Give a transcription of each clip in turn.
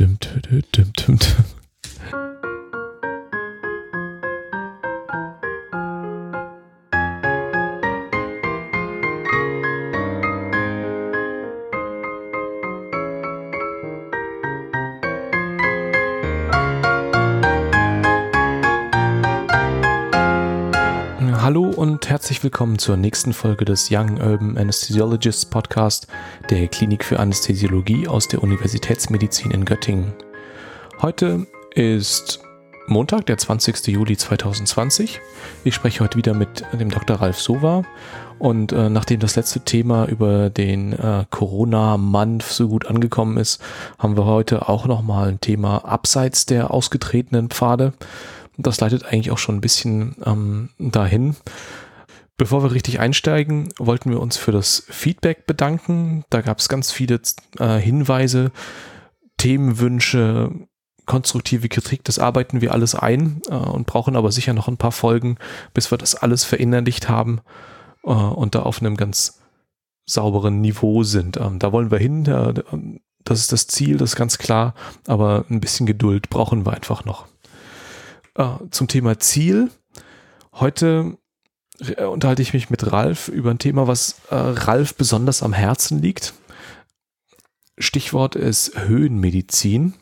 düm, düm, düm, herzlich willkommen zur nächsten Folge des Young Urban Anesthesiologists Podcast der Klinik für Anästhesiologie aus der Universitätsmedizin in Göttingen. Heute ist Montag, der 20. Juli 2020. Ich spreche heute wieder mit dem Dr. Ralf Sova und äh, nachdem das letzte Thema über den äh, Corona-Mann so gut angekommen ist, haben wir heute auch nochmal ein Thema abseits der ausgetretenen Pfade das leitet eigentlich auch schon ein bisschen ähm, dahin. Bevor wir richtig einsteigen, wollten wir uns für das Feedback bedanken. Da gab es ganz viele äh, Hinweise, Themenwünsche, konstruktive Kritik. Das arbeiten wir alles ein äh, und brauchen aber sicher noch ein paar Folgen, bis wir das alles verinnerlicht haben äh, und da auf einem ganz sauberen Niveau sind. Ähm, da wollen wir hin. das ist das Ziel, das ist ganz klar. Aber ein bisschen Geduld brauchen wir einfach noch äh, zum Thema Ziel. Heute unterhalte ich mich mit Ralf über ein Thema, was äh, Ralf besonders am Herzen liegt. Stichwort ist Höhenmedizin.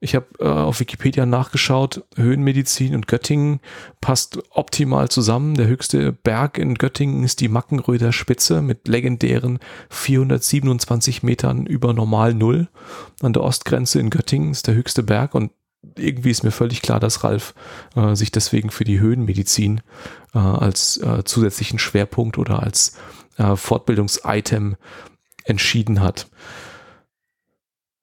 Ich habe äh, auf Wikipedia nachgeschaut, Höhenmedizin und Göttingen passt optimal zusammen. Der höchste Berg in Göttingen ist die Mackenröder Spitze mit legendären 427 Metern über Normal Null. An der Ostgrenze in Göttingen ist der höchste Berg und irgendwie ist mir völlig klar, dass Ralf äh, sich deswegen für die Höhenmedizin äh, als äh, zusätzlichen Schwerpunkt oder als äh, Fortbildungsitem entschieden hat.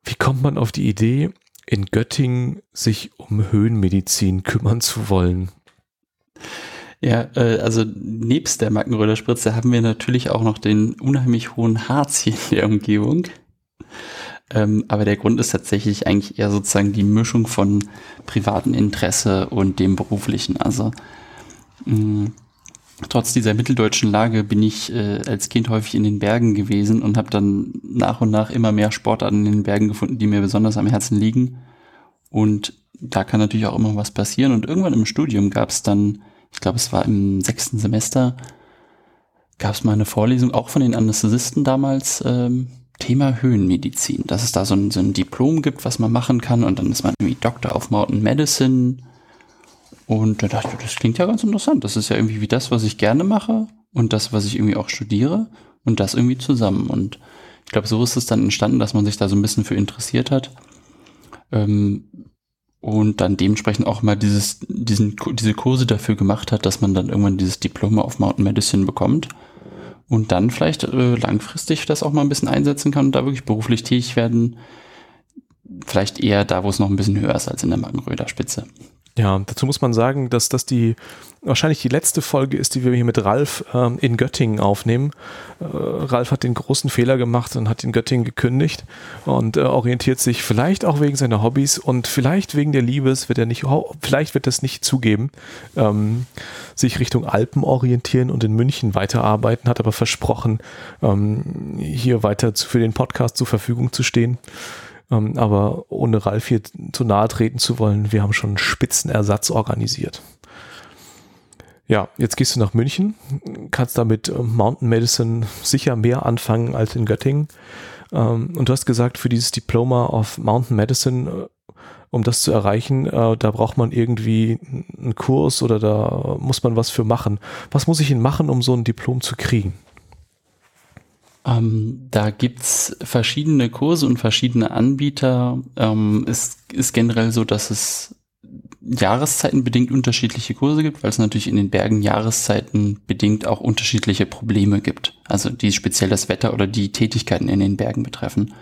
Wie kommt man auf die Idee, in Göttingen sich um Höhenmedizin kümmern zu wollen? Ja, äh, also nebst der Mackenröder Spritze haben wir natürlich auch noch den unheimlich hohen Harz hier in der Umgebung. Ähm, aber der Grund ist tatsächlich eigentlich eher sozusagen die Mischung von privatem Interesse und dem beruflichen. Also mh, mm, trotz dieser mitteldeutschen Lage bin ich äh, als Kind häufig in den Bergen gewesen und habe dann nach und nach immer mehr Sportarten in den Bergen gefunden, die mir besonders am Herzen liegen. Und da kann natürlich auch immer was passieren. Und irgendwann im Studium gab es dann, ich glaube, es war im sechsten Semester, gab es mal eine Vorlesung, auch von den Anästhesisten damals, ähm, Thema Höhenmedizin, dass es da so ein, so ein Diplom gibt, was man machen kann und dann ist man irgendwie Doctor of Mountain Medicine und da dachte ich, das klingt ja ganz interessant. Das ist ja irgendwie wie das, was ich gerne mache und das, was ich irgendwie auch studiere und das irgendwie zusammen. Und ich glaube, so ist es dann entstanden, dass man sich da so ein bisschen für interessiert hat. Ähm, und dann dementsprechend auch mal dieses, diesen, diese Kurse dafür gemacht hat, dass man dann irgendwann dieses Diplom auf Mountain Medicine bekommt und dann vielleicht äh, langfristig das auch mal ein bisschen einsetzen kann und da wirklich beruflich tätig werden. Vielleicht eher da, wo es noch ein bisschen höher ist als in der Magenröder Spitze. Ja, dazu muss man sagen, dass das die wahrscheinlich die letzte Folge ist, die wir hier mit Ralf ähm, in Göttingen aufnehmen. Äh, Ralf hat den großen Fehler gemacht und hat in Göttingen gekündigt und äh, orientiert sich vielleicht auch wegen seiner Hobbys und vielleicht wegen der Liebes wird er nicht, vielleicht wird das nicht zugeben, ähm, sich Richtung Alpen orientieren und in München weiterarbeiten, hat aber versprochen, ähm, hier weiter zu, für den Podcast zur Verfügung zu stehen. Ähm, aber ohne Ralf hier zu nahe treten zu wollen, wir haben schon einen Spitzenersatz organisiert. Ja, jetzt gehst du nach München, kannst damit ähm, Mountain Medicine sicher mehr anfangen als in Göttingen. Ähm, und du hast gesagt, für dieses Diploma of Mountain Medicine, äh, um das zu erreichen, äh, da braucht man irgendwie einen Kurs oder da muss man was für machen. Was muss ich denn machen, um so ein Diplom zu kriegen? Ähm, da gibt's verschiedene Kurse und verschiedene Anbieter. Ähm, es ist generell so, dass es jahreszeitenbedingt unterschiedliche Kurse gibt, weil es natürlich in den Bergen Jahreszeiten bedingt auch unterschiedliche Probleme gibt. Also die speziell das Wetter oder die Tätigkeiten in den Bergen betreffen.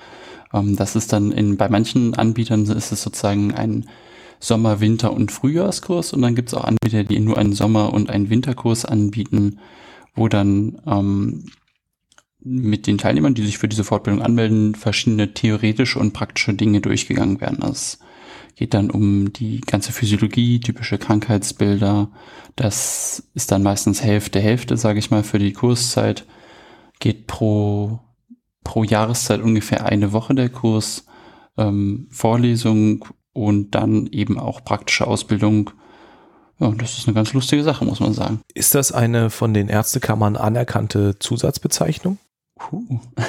Ähm, das ist dann in, bei manchen Anbietern ist es sozusagen ein Sommer-, Winter- und Frühjahrskurs und dann gibt es auch Anbieter, die nur einen Sommer- und einen Winterkurs anbieten, wo dann ähm, mit den Teilnehmern, die sich für diese Fortbildung anmelden, verschiedene theoretische und praktische Dinge durchgegangen werden. Also geht dann um die ganze Physiologie, typische Krankheitsbilder. Das ist dann meistens Hälfte, Hälfte, sage ich mal, für die Kurszeit. Geht pro, pro Jahreszeit ungefähr eine Woche der Kurs. ähm, Vorlesung und dann eben auch praktische Ausbildung. Ja, das ist eine ganz lustige Sache, muss man sagen. Ist das eine von den Ärztekammern anerkannte Zusatzbezeichnung? Puh.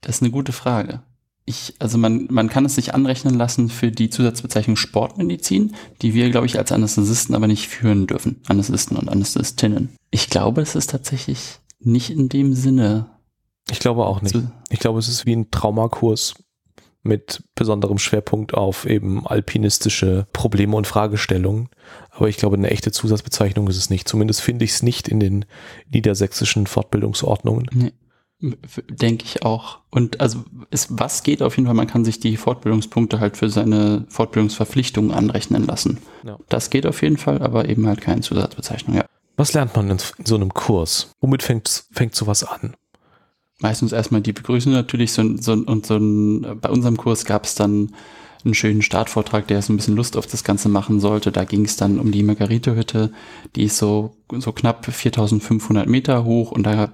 Das ist eine gute Frage. Ich, also man, man kann es sich anrechnen lassen für die Zusatzbezeichnung Sportmedizin, die wir, glaube ich, als Anästhesisten aber nicht führen dürfen. Anästhesisten und Anästhesistinnen. Ich glaube, es ist tatsächlich nicht in dem Sinne. Ich glaube auch nicht. Ich glaube, es ist wie ein Traumakurs mit besonderem Schwerpunkt auf eben alpinistische Probleme und Fragestellungen. Aber ich glaube, eine echte Zusatzbezeichnung ist es nicht. Zumindest finde ich es nicht in den niedersächsischen Fortbildungsordnungen. Nee. Denke ich auch. Und also ist, was geht auf jeden Fall, man kann sich die Fortbildungspunkte halt für seine Fortbildungsverpflichtungen anrechnen lassen. Ja. Das geht auf jeden Fall, aber eben halt keine Zusatzbezeichnung, ja. Was lernt man in so einem Kurs? Womit fängt, fängt sowas an? Meistens erstmal die Begrüßung natürlich so, so, und so ein, bei unserem Kurs gab es dann einen schönen Startvortrag, der so ein bisschen Lust auf das Ganze machen sollte. Da ging es dann um die Margarite-Hütte, die ist so, so knapp 4500 Meter hoch und da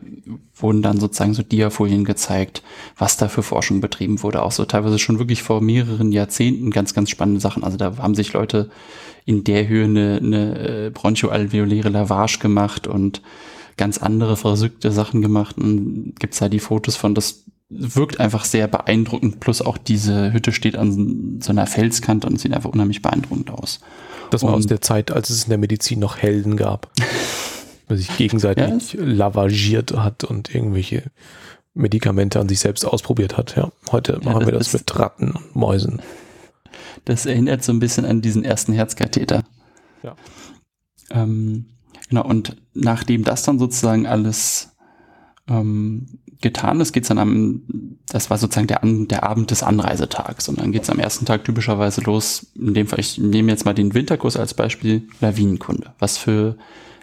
wurden dann sozusagen so Diafolien gezeigt, was da für Forschung betrieben wurde. Auch so teilweise schon wirklich vor mehreren Jahrzehnten ganz, ganz spannende Sachen. Also da haben sich Leute in der Höhe eine, eine äh, bronchoalveoläre Lavage gemacht und ganz andere verrückte Sachen gemacht. Und gibt's da die Fotos von, das wirkt einfach sehr beeindruckend. Plus auch diese Hütte steht an so einer Felskante und sieht einfach unheimlich beeindruckend aus. Das war und aus der Zeit, als es in der Medizin noch Helden gab. weil sich gegenseitig ja, lavagiert hat und irgendwelche Medikamente an sich selbst ausprobiert hat. Ja, heute ja, machen wir das mit Ratten und Mäusen. Das erinnert so ein bisschen an diesen ersten Herzkatheter. Ja. Ähm, genau, und nachdem das dann sozusagen alles ähm, getan ist, geht's dann am, das war sozusagen der, der Abend des Anreisetags. Und dann geht's am ersten Tag typischerweise los, in dem Fall, ich nehme jetzt mal den Winterkurs als Beispiel, Lawinenkunde. Was für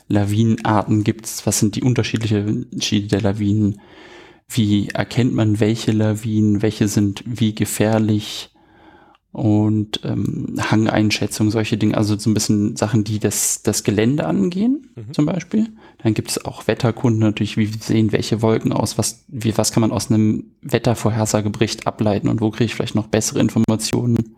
Lawinenarten gibt's? Was sind die unterschiedlichen Unterschiede der Lawinen? Wie erkennt man welche Lawinen? Welche sind wie gefährlich? Und ähm, Hangeinschätzung, solche Dinge, also so ein bisschen Sachen, die das, das Gelände angehen, mhm. zum Beispiel. Dann gibt es auch Wetterkunden natürlich, wie sehen welche Wolken aus, was, wie, was kann man aus einem Wettervorhersagebericht ableiten und wo kriege ich vielleicht noch bessere Informationen.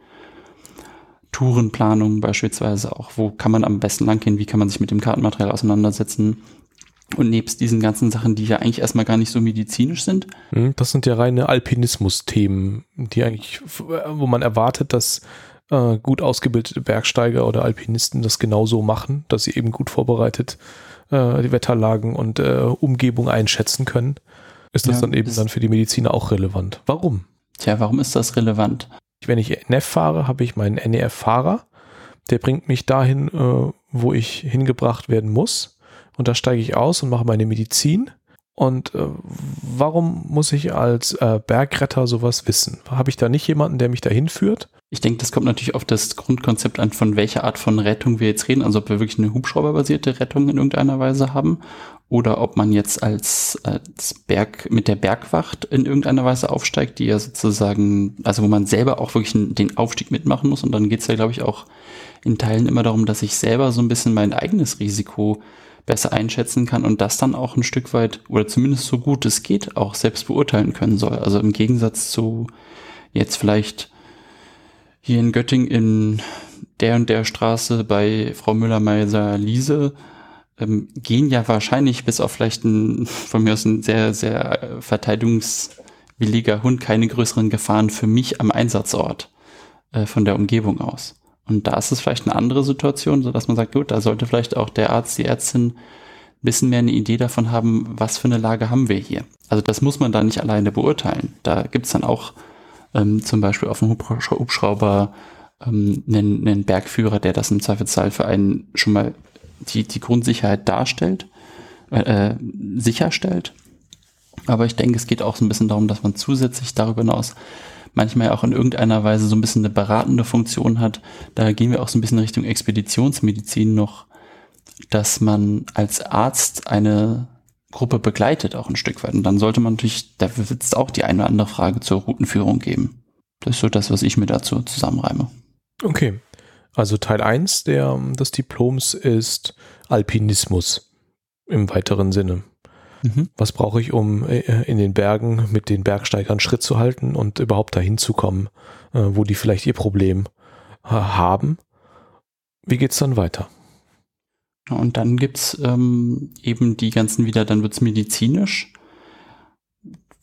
Tourenplanung beispielsweise auch, wo kann man am besten langgehen, wie kann man sich mit dem Kartenmaterial auseinandersetzen. Und nebst diesen ganzen Sachen, die ja eigentlich erstmal gar nicht so medizinisch sind. Hm, das sind ja reine Alpinismus-Themen, die eigentlich, wo man erwartet, dass äh, gut ausgebildete Bergsteiger oder Alpinisten das genauso machen, dass sie eben gut vorbereitet äh, die Wetterlagen und äh, Umgebung einschätzen können. Ist das ja, dann eben dann für die Mediziner auch relevant? Warum? Tja, warum ist das relevant? Wenn ich NF fahre, habe ich meinen NEF-Fahrer. Der bringt mich dahin, äh, wo ich hingebracht werden muss und da steige ich aus und mache meine Medizin. Und äh, warum muss ich als äh, Bergretter sowas wissen? Habe ich da nicht jemanden, der mich dahin führt? Ich denke, das kommt natürlich auf das Grundkonzept an, von welcher Art von Rettung wir jetzt reden. Also ob wir wirklich eine Hubschrauberbasierte Rettung in irgendeiner Weise haben oder ob man jetzt als, als Berg mit der Bergwacht in irgendeiner Weise aufsteigt, die ja sozusagen, also wo man selber auch wirklich den Aufstieg mitmachen muss. Und dann geht es ja, glaube ich, auch in Teilen immer darum, dass ich selber so ein bisschen mein eigenes Risiko besser einschätzen kann und das dann auch ein Stück weit oder zumindest so gut es geht auch selbst beurteilen können soll. Also im Gegensatz zu jetzt vielleicht hier in Göttingen in der und der Straße bei Frau Müller-Meiser-Liese ähm, gehen ja wahrscheinlich bis auf vielleicht ein, von mir aus ein sehr, sehr verteidigungswilliger Hund keine größeren Gefahren für mich am Einsatzort äh, von der Umgebung aus. Und da ist es vielleicht eine andere Situation, so dass man sagt, gut, da sollte vielleicht auch der Arzt, die Ärztin ein bisschen mehr eine Idee davon haben, was für eine Lage haben wir hier. Also das muss man da nicht alleine beurteilen. Da gibt es dann auch ähm, zum Beispiel auf dem Hubschrauber ähm, einen, einen Bergführer, der das im Zweifelsfall für einen schon mal die, die Grundsicherheit darstellt, äh, sicherstellt. Aber ich denke, es geht auch so ein bisschen darum, dass man zusätzlich darüber hinaus manchmal auch in irgendeiner Weise so ein bisschen eine beratende Funktion hat. Da gehen wir auch so ein bisschen Richtung Expeditionsmedizin noch, dass man als Arzt eine Gruppe begleitet auch ein Stück weit. Und dann sollte man natürlich, da wird es auch die eine oder andere Frage zur Routenführung geben. Das ist so das, was ich mir dazu zusammenreime. Okay. Also Teil 1 der, des Diploms ist Alpinismus im weiteren Sinne. Mhm. Was brauche ich, um äh, in den Bergen mit den Bergsteigern Schritt zu halten und überhaupt dahin zu kommen, äh, wo die vielleicht ihr Problem haben? Wie geht es dann weiter? Und dann gibt's ähm, eben die ganzen wieder, dann wird's medizinisch.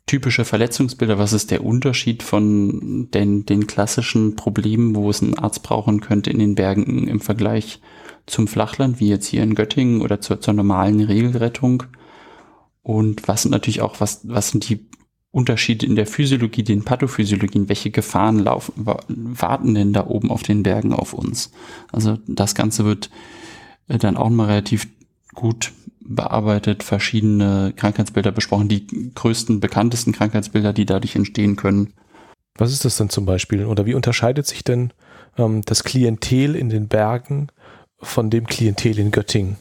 Typische Verletzungsbilder, was ist der Unterschied von den, den klassischen Problemen, wo es einen Arzt brauchen könnte in den Bergen im Vergleich zum Flachland, wie jetzt hier in Göttingen oder zur, zur normalen Regelrettung? Und was sind natürlich auch, was, was sind die Unterschiede in der Physiologie, den Pathophysiologien, welche Gefahren laufen, warten denn da oben auf den Bergen auf uns? Also das Ganze wird äh, dann auch mal relativ gut bearbeitet, verschiedene Krankheitsbilder besprochen, die größten, bekanntesten Krankheitsbilder, die dadurch entstehen können. Was ist das denn zum Beispiel? Oder wie unterscheidet sich denn ähm, das Klientel in den Bergen von dem Klientel in Göttingen,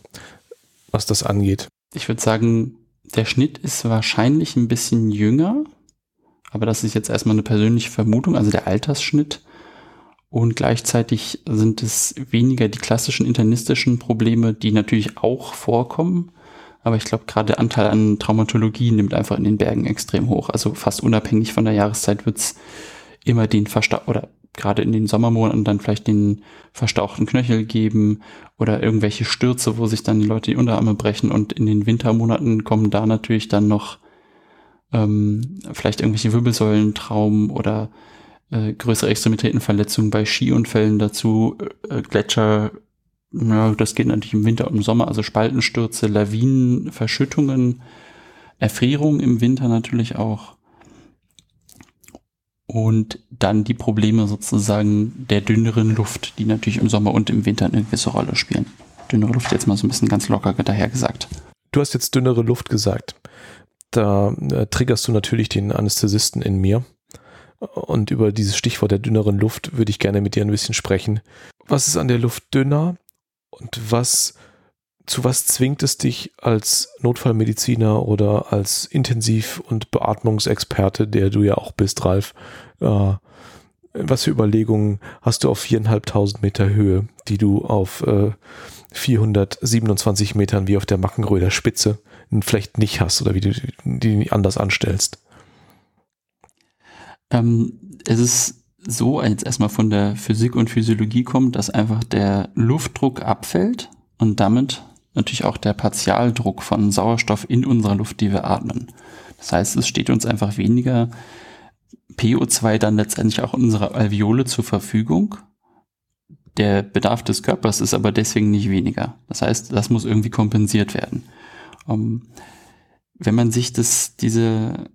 was das angeht? Ich würde sagen, der Schnitt ist wahrscheinlich ein bisschen jünger, aber das ist jetzt erstmal eine persönliche Vermutung, also der Altersschnitt. Und gleichzeitig sind es weniger die klassischen internistischen Probleme, die natürlich auch vorkommen. Aber ich glaube, gerade der Anteil an Traumatologie nimmt einfach in den Bergen extrem hoch. Also fast unabhängig von der Jahreszeit wird es immer den Versta oder gerade in den Sommermonaten dann vielleicht den verstauchten Knöchel geben oder irgendwelche Stürze, wo sich dann die Leute die Unterarme brechen und in den Wintermonaten kommen da natürlich dann noch ähm, vielleicht irgendwelche Wirbelsäulentraumen oder äh, größere Extremitätenverletzungen bei Skiunfällen dazu, äh, Gletscher, ja, das geht natürlich im Winter und im Sommer, also Spaltenstürze, Lawinen, Verschüttungen, Erfrierungen im Winter natürlich auch und dann die Probleme sozusagen der dünneren Luft, die natürlich im Sommer und im Winter eine gewisse Rolle spielen. Dünnere Luft jetzt mal so ein bisschen ganz locker daher gesagt. Du hast jetzt dünnere Luft gesagt. Da äh, triggerst du natürlich den Anästhesisten in mir. Und über dieses Stichwort der dünneren Luft würde ich gerne mit dir ein bisschen sprechen. Was ist an der Luft dünner und was zu was zwingt es dich als Notfallmediziner oder als Intensiv- und Beatmungsexperte, der du ja auch bist, Ralf? Äh, was für Überlegungen hast du auf viereinhalbtausend Meter Höhe, die du auf äh, 427 Metern wie auf der Mackenröder Spitze vielleicht nicht hast oder wie du die anders anstellst? Ähm, es ist so, als erstmal von der Physik und Physiologie kommt, dass einfach der Luftdruck abfällt und damit natürlich auch der Partialdruck von Sauerstoff in unserer Luft, die wir atmen. Das heißt, es steht uns einfach weniger PO2 dann letztendlich auch unserer Alveole zur Verfügung. Der Bedarf des Körpers ist aber deswegen nicht weniger. Das heißt, das muss irgendwie kompensiert werden. Um, ähm, wenn man sich das, diese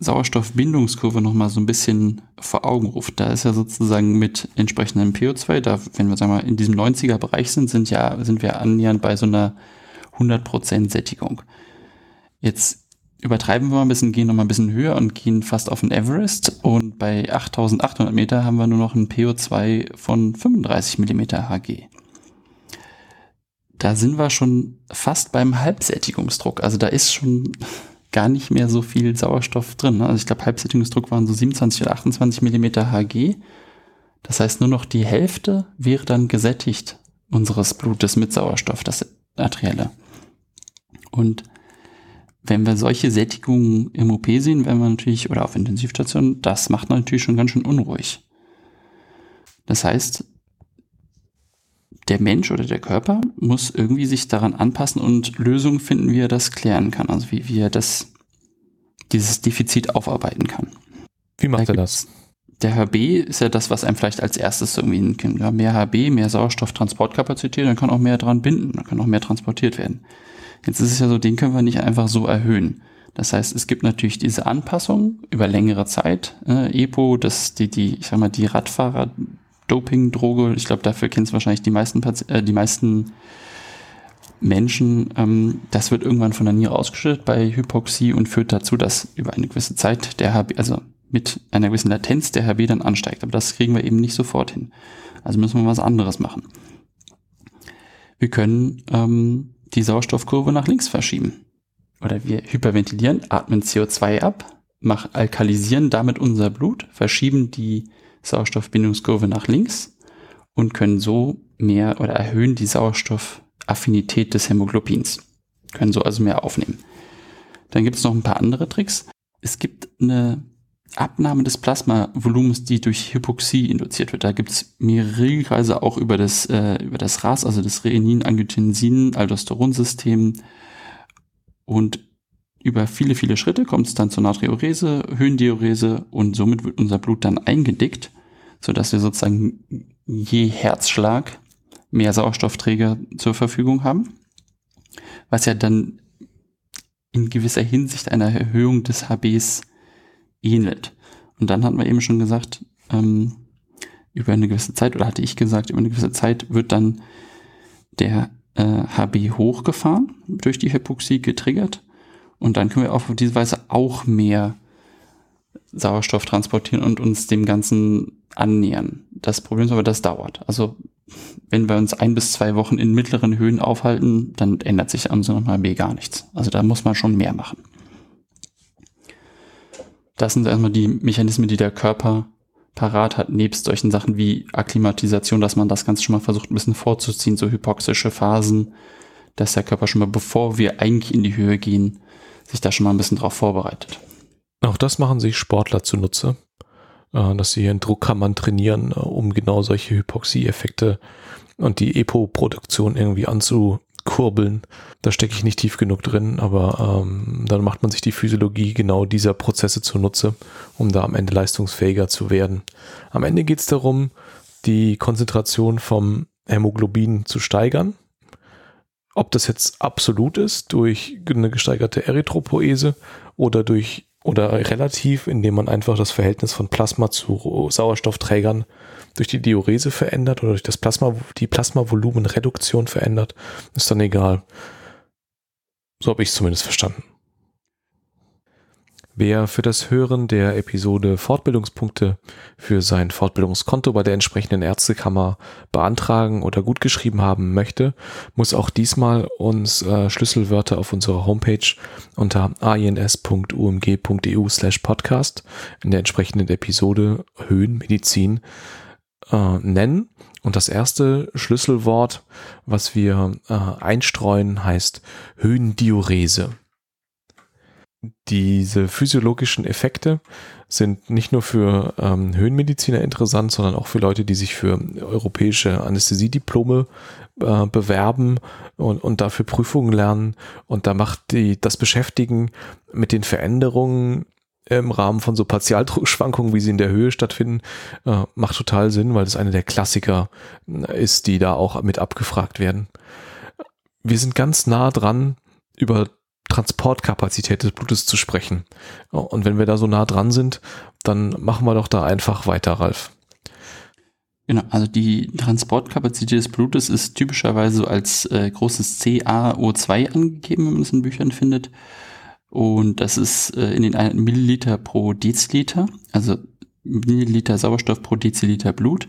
Sauerstoffbindungskurve nochmal so ein bisschen vor Augen ruft. Da ist ja sozusagen mit entsprechendem PO2, da, wenn wir sagen wir in diesem 90er Bereich sind, sind ja, sind wir annähernd bei so einer 100% Sättigung. Jetzt übertreiben wir mal ein bisschen, gehen nochmal ein bisschen höher und gehen fast auf den Everest und bei 8800 Meter haben wir nur noch ein PO2 von 35 Millimeter Hg. Da sind wir schon fast beim Halbsättigungsdruck. Also da ist schon gar nicht mehr so viel Sauerstoff drin. Ne? Also ich glaube, Halbsättigungsdruck waren so 27 oder 28 Millimeter Hg. Das heißt, nur noch die Hälfte wäre dann gesättigt unseres Blutes mit Sauerstoff, das arterielle. Und wenn wir solche Sättigungen im OP sehen, wenn wir natürlich, oder auf Intensivstation, das macht natürlich schon ganz schön unruhig. Das heißt, der Mensch oder der Körper muss irgendwie sich daran anpassen und Lösungen finden, wie er das klären kann, also wie, wie er das, dieses Defizit aufarbeiten kann. Wie macht da er das? Der HB ist ja das, was einem vielleicht als erstes irgendwie ein ja, mehr HB, mehr Sauerstofftransportkapazität, dann kann auch mehr dran binden, dann kann auch mehr transportiert werden. Jetzt ist es ja so, den können wir nicht einfach so erhöhen. Das heißt, es gibt natürlich diese Anpassung über längere Zeit. Äh, EPO, das die, die, ich sag mal, die Radfahrer Doping-Droge. Ich glaube, dafür kennen es wahrscheinlich die meisten, äh, die meisten Menschen. Ähm, das wird irgendwann von der Niere ausgeschüttet bei Hypoxie und führt dazu, dass über eine gewisse Zeit der HB, also mit einer gewissen Latenz der HB dann ansteigt. Aber das kriegen wir eben nicht sofort hin. Also müssen wir was anderes machen. Wir können ähm, die Sauerstoffkurve nach links verschieben. Oder wir hyperventilieren, atmen CO2 ab, mach, alkalisieren damit unser Blut, verschieben die Sauerstoffbindungskurve nach links und können so mehr oder erhöhen die Sauerstoffaffinität des Hämoglobins. Können so also mehr aufnehmen. Dann gibt es noch ein paar andere Tricks. Es gibt eine Abnahme des Plasmavolumens, die durch Hypoxie induziert wird. Da gibt es mehrere Regelkreise auch über das, äh, über das RAS, also das Renin-Angiotensin-Aldosteronsystem. Und über viele, viele Schritte kommt es dann zur Natriurese, Höhendiurese und somit wird unser Blut dann eingedickt, sodass wir sozusagen je Herzschlag mehr Sauerstoffträger zur Verfügung haben, was ja dann in gewisser Hinsicht einer Erhöhung des HBs ähnelt. Und dann hatten wir eben schon gesagt, ähm, über eine gewisse Zeit, oder hatte ich gesagt, über eine gewisse Zeit wird dann der äh, HB hochgefahren, durch die Hypoxie getriggert. Und dann können wir auf diese Weise auch mehr Sauerstoff transportieren und uns dem Ganzen annähern. Das Problem ist aber, das dauert. Also wenn wir uns ein bis zwei Wochen in mittleren Höhen aufhalten, dann ändert sich an so einem HB gar nichts. Also da muss man schon mehr machen. Das sind erstmal die Mechanismen, die der Körper parat hat, nebst solchen Sachen wie Akklimatisation, dass man das Ganze schon mal versucht, ein bisschen vorzuziehen, so hypoxische Phasen, dass der Körper schon mal, bevor wir eigentlich in die Höhe gehen, sich da schon mal ein bisschen drauf vorbereitet. Auch das machen sich Sportler zunutze, äh, dass sie in Druckkammern trainieren, äh, um genau solche Hypoxie-Effekte und die EPO-Produktion irgendwie anzukurbeln. Da stecke ich nicht tief genug drin, aber ähm, dann macht man sich die Physiologie genau dieser Prozesse zunutze, um da am Ende leistungsfähiger zu werden. Am Ende geht es darum, die Konzentration vom Hämoglobin zu steigern. Ob das jetzt absolut ist durch eine gesteigerte Erythropoese oder durch oder relativ, indem man einfach das Verhältnis von Plasma zu Sauerstoffträgern durch die Diurese verändert oder durch das Plasma, die Plasmavolumenreduktion verändert, ist dann egal. So habe ich es zumindest verstanden. Wer für das Hören der Episode Fortbildungspunkte für sein Fortbildungskonto bei der entsprechenden Ärztekammer beantragen oder gut geschrieben haben möchte, muss auch diesmal uns äh, Schlüsselwörter auf unserer Homepage unter ins.umg.eu slash podcast in der entsprechenden Episode Höhenmedizin äh, nennen. Und das erste Schlüsselwort, was wir äh, einstreuen, heißt Höhendiurese. Diese physiologischen Effekte sind nicht nur für ähm, Höhenmediziner interessant, sondern auch für Leute, die sich für europäische Anästhesiediplome äh, bewerben und, und dafür Prüfungen lernen. Und da macht die, das Beschäftigen mit den Veränderungen im Rahmen von so Partialdruckschwankungen, wie sie in der Höhe stattfinden, äh, macht total Sinn, weil das eine der Klassiker äh, ist, die da auch mit abgefragt werden. Wir sind ganz nah dran, über Transportkapazität des Blutes zu sprechen. Und wenn wir da so nah dran sind, dann machen wir doch da einfach weiter, Ralf. Genau, also die Transportkapazität des Blutes ist typischerweise als äh, großes CaO2 angegeben, wenn man es in Büchern findet. Und das ist äh, in den Milliliter pro Deziliter, also Milliliter Sauerstoff pro Deziliter Blut.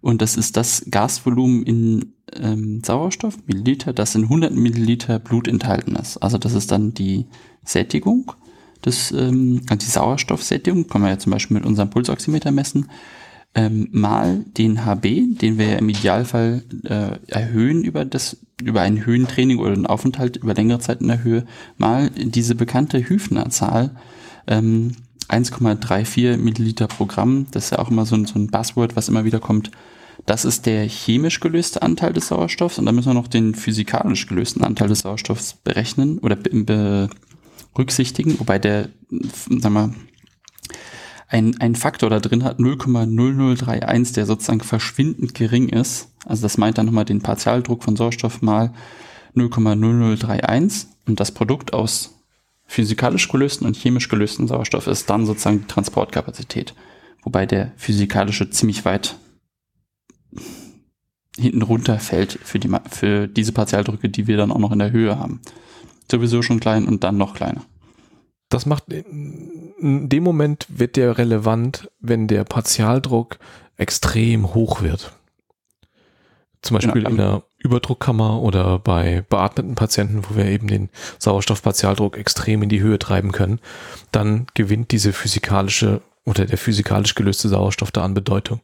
Und das ist das Gasvolumen in ähm, Sauerstoff, Milliliter, das in 100 Milliliter Blut enthalten ist. Also das ist dann die Sättigung, das, ähm, also die Sauerstoffsättigung, können wir ja zum Beispiel mit unserem Pulsoximeter messen, ähm, mal den HB, den wir im Idealfall äh, erhöhen über das über ein Höhentraining oder einen Aufenthalt über längere Zeit in der Höhe, mal diese bekannte Hüfner-Zahl, ähm, 1,34 Milliliter pro Gramm, das ist ja auch immer so ein, so ein Buzzword, was immer wieder kommt. Das ist der chemisch gelöste Anteil des Sauerstoffs und dann müssen wir noch den physikalisch gelösten Anteil des Sauerstoffs berechnen oder berücksichtigen, wobei der, sag mal, ein, ein Faktor da drin hat, 0,0031, der sozusagen verschwindend gering ist. Also das meint dann nochmal den Partialdruck von Sauerstoff mal 0,0031 und das Produkt aus physikalisch gelösten und chemisch gelösten Sauerstoff ist dann sozusagen die Transportkapazität. Wobei der physikalische ziemlich weit hinten runterfällt für, die, für diese Partialdrücke, die wir dann auch noch in der Höhe haben. Sowieso schon klein und dann noch kleiner. Das macht, in dem Moment wird der relevant, wenn der Partialdruck extrem hoch wird. Zum Beispiel genau. in der Überdruckkammer oder bei beatmeten Patienten, wo wir eben den Sauerstoffpartialdruck extrem in die Höhe treiben können, dann gewinnt diese physikalische oder der physikalisch gelöste Sauerstoff da an Bedeutung.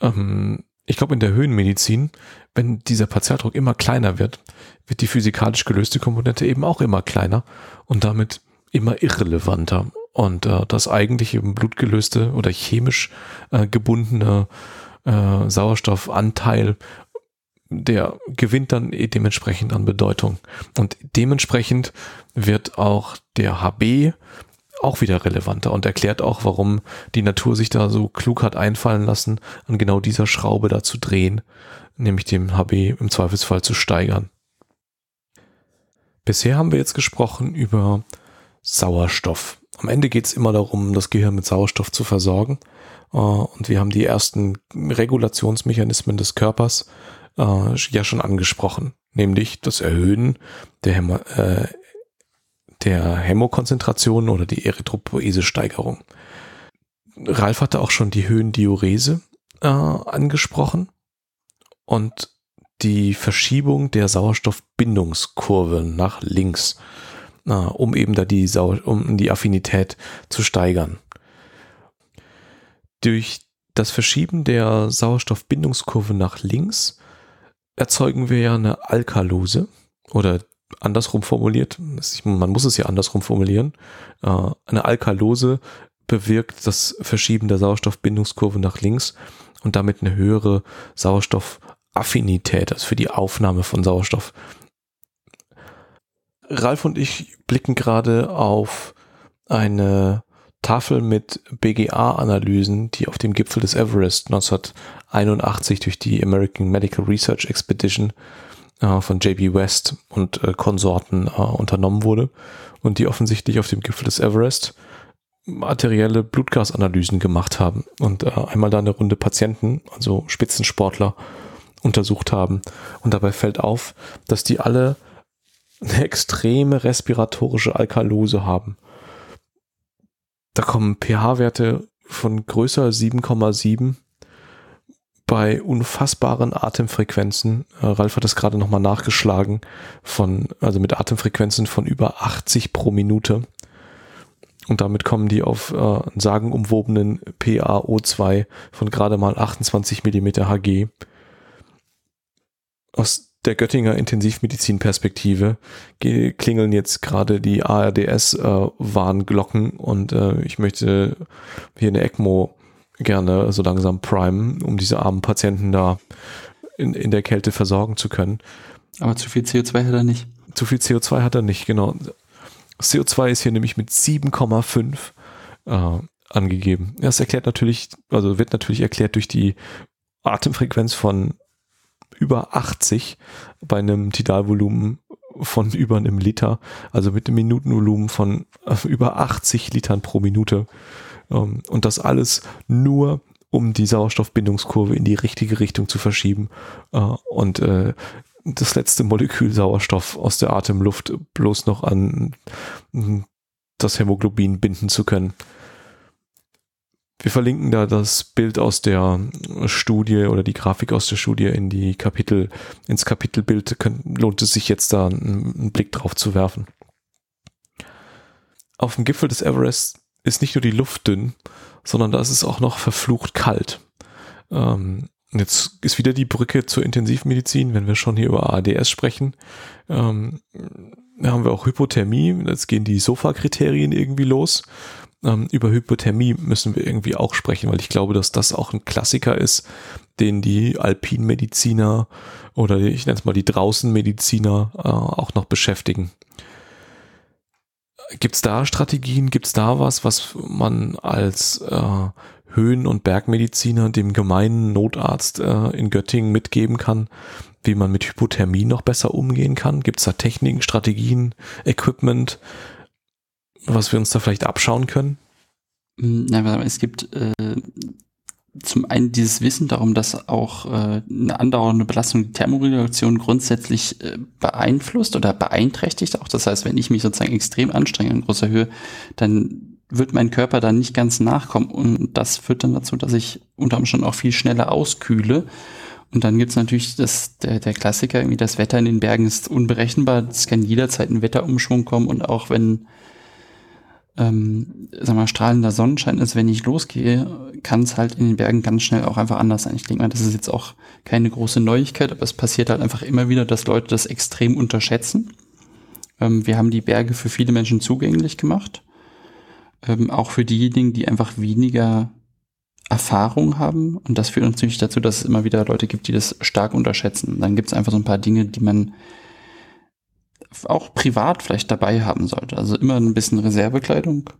Ähm, ich glaube, in der Höhenmedizin, wenn dieser Partialdruck immer kleiner wird, wird die physikalisch gelöste Komponente eben auch immer kleiner und damit immer irrelevanter. Und äh, das eigentliche im Blut oder chemisch äh, gebundene äh, Sauerstoffanteil, der gewinnt dann eh dementsprechend an Bedeutung. Und dementsprechend wird auch der HB auch wieder relevanter und erklärt auch, warum die Natur sich da so klug hat einfallen lassen, an genau dieser Schraube da zu drehen, nämlich dem HB im Zweifelsfall zu steigern. Bisher haben wir jetzt gesprochen über Sauerstoff. Am Ende geht es immer darum, das Gehirn mit Sauerstoff zu versorgen. Äh, und wir haben die ersten Regulationsmechanismen des Körpers äh, ja schon angesprochen, nämlich das Erhöhen der, Hämo, äh, der Hämokonzentration oder die Erythropoese-Steigerung. Ralf hatte auch schon die Höhendiurese äh, angesprochen und die Verschiebung der Sauerstoffbindungskurve nach links, äh, um eben da die, Sau um die Affinität zu steigern. Durch das Verschieben der Sauerstoffbindungskurve nach links erzeugen wir ja eine Alkalose oder andersrum formuliert, man muss es ja andersrum formulieren, äh, eine Alkalose bewirkt das Verschieben der Sauerstoffbindungskurve nach links und damit eine höhere Sauerstoffaffinität, also für die Aufnahme von Sauerstoff. Ralf und ich blicken gerade auf eine Tafel mit BGA-Analysen, die auf dem Gipfel des Everest 1981 durch die American Medical Research Expedition äh, von JB West und äh, Konsorten äh, unternommen wurde und die offensichtlich auf dem Gipfel des Everest materielle Blutgasanalysen gemacht haben und äh, einmal da eine Runde Patienten, also Spitzensportler, untersucht haben. Und dabei fällt auf, dass die alle eine extreme respiratorische Alkalose haben. Da kommen pH-Werte von größer 7,7 bei unfassbaren Atemfrequenzen. Äh, Ralf hat das gerade nochmal nachgeschlagen von, also mit Atemfrequenzen von über 80 pro Minute. Und damit kommen die auf äh, sagenumwobenen PaO2 von gerade mal 28 Millimeter Hg. Aus der Göttinger Intensivmedizin-Perspektive klingeln jetzt gerade die ARDS-Warnglocken äh, und äh, ich möchte hier eine ECMO gerne so langsam primen, um diese armen Patienten da in, in der Kälte versorgen zu können. Aber zu viel CO2 hat er nicht. Zu viel CO2 hat er nicht, genau. CO2 ist hier nämlich mit 7,5 äh, angegeben. Das erklärt natürlich, also wird natürlich erklärt durch die Atemfrequenz von über 80 bei einem Tidalvolumen von über einem Liter, also mit einem Minutenvolumen von äh, über 80 Litern pro Minute. Ähm, und das alles nur, um die Sauerstoffbindungskurve in die richtige Richtung zu verschieben äh, und äh, das letzte Molekül Sauerstoff aus der Atemluft bloß noch an das Hämoglobin binden zu können. Wir verlinken da das Bild aus der Studie oder die Grafik aus der Studie in die Kapitel, ins Kapitelbild lohnt es sich jetzt da einen Blick drauf zu werfen. Auf dem Gipfel des Everest ist nicht nur die Luft dünn, sondern da ist es auch noch verflucht kalt. Ähm, jetzt ist wieder die Brücke zur Intensivmedizin, wenn wir schon hier über ADS sprechen. Ähm, da haben wir auch Hypothermie, jetzt gehen die Sofa-Kriterien irgendwie los ähm, über Hypothermie müssen wir irgendwie auch sprechen, weil ich glaube, dass das auch ein Klassiker ist, den die Alpinmediziner oder ich nenne es mal die Draußenmediziner äh, auch noch beschäftigen. Gibt es da Strategien? Gibt es da was, was man als äh, Höhen- und Bergmediziner dem gemeinen Notarzt äh, in Göttingen mitgeben kann, wie man mit Hypothermie noch besser umgehen kann? Gibt es da Techniken, Strategien, Equipment, was wir uns da vielleicht abschauen können? Hm, nein, es gibt äh, zum einen dieses Wissen darum, dass auch äh, eine andauernde Belastung die Thermoregulation grundsätzlich äh, beeinflusst oder beeinträchtigt. Auch das heißt, wenn ich mich sozusagen extrem anstrenge in großer Höhe, dann wird mein Körper dann nicht ganz nachkommen. Und das führt dann dazu, dass ich unter Umständen auch viel schneller auskühle. Und dann gibt's natürlich das, der, der Klassiker, irgendwie das Wetter in den Bergen ist unberechenbar. Es kann jederzeit ein Wetterumschwung kommen und auch wenn ähm, sag mal, strahlender Sonnenschein ist, wenn ich losgehe, kann es halt in den Bergen ganz schnell auch einfach anders sein. Ich denke mal, das ist jetzt auch keine große Neuigkeit, aber es passiert halt einfach immer wieder, dass Leute das extrem unterschätzen Ähm, wir haben die Berge für viele Menschen zugänglich gemacht. Ähm, auch für diejenigen, die einfach weniger Erfahrung haben. Und das führt uns natürlich dazu, dass es immer wieder Leute gibt, die das stark unterschätzen. Dann gibt es einfach so ein paar Dinge, die man auch privat vielleicht dabei haben sollte. Also immer ein bisschen Reservekleidung,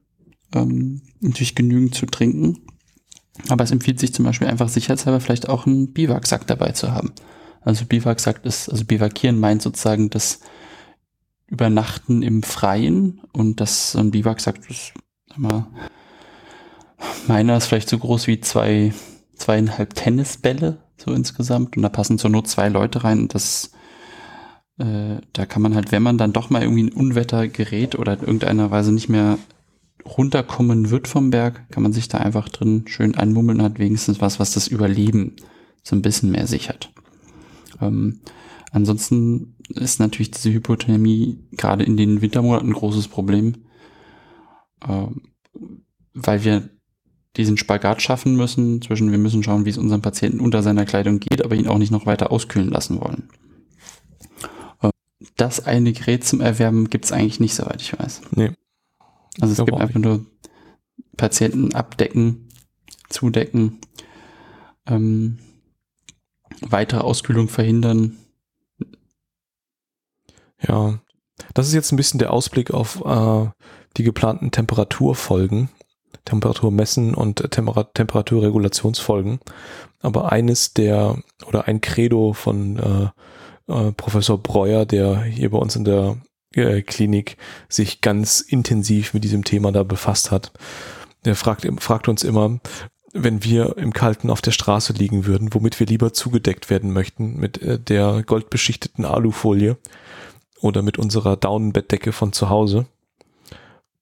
ähm, natürlich genügend zu trinken. Aber es empfiehlt sich zum Beispiel einfach sicherheitshalber vielleicht auch einen Biwaksack dabei zu haben. Also Biwaksack ist, also Biwakieren meint sozusagen das Übernachten im Freien und das so ein Biwaksack ist immer meiner ist vielleicht so groß wie zwei zweieinhalb Tennisbälle so insgesamt und da passen zur Not zwei Leute rein und das äh, da kann man halt, wenn man dann doch mal irgendwie ein Unwetter gerät oder in irgendeiner Weise nicht mehr runterkommen wird vom Berg, kann man sich da einfach drin schön einmummeln und hat wenigstens was, was das Überleben so ein bisschen mehr sichert. Ähm, ansonsten ist natürlich diese Hypothermie gerade in den Wintermonaten ein großes Problem, ähm, weil wir diesen Spagat schaffen müssen zwischen, wir müssen schauen, wie es unserem Patienten unter seiner Kleidung geht, aber ihn auch nicht noch weiter auskühlen lassen wollen. Das eine Gerät zum Erwärmen gibt es eigentlich nicht, soweit ich weiß. Nee. Also es gibt einfach nur Patienten abdecken, zudecken, ähm, weitere Auskühlung verhindern. Ja, das ist jetzt ein bisschen der Ausblick auf äh, die geplanten Temperaturfolgen, Temperatur messen und Temper Temperaturregulationsfolgen. Aber eines der oder ein Credo von äh, äh, Professor Breuer, der hier bei uns in der äh, Klinik sich ganz intensiv mit diesem Thema da befasst hat. Der fragt, fragt uns immer, wenn wir im Kalten auf der Straße liegen würden, womit wir lieber zugedeckt werden möchten, mit äh, der goldbeschichteten Alufolie oder mit unserer Daunenbettdecke von zu Hause.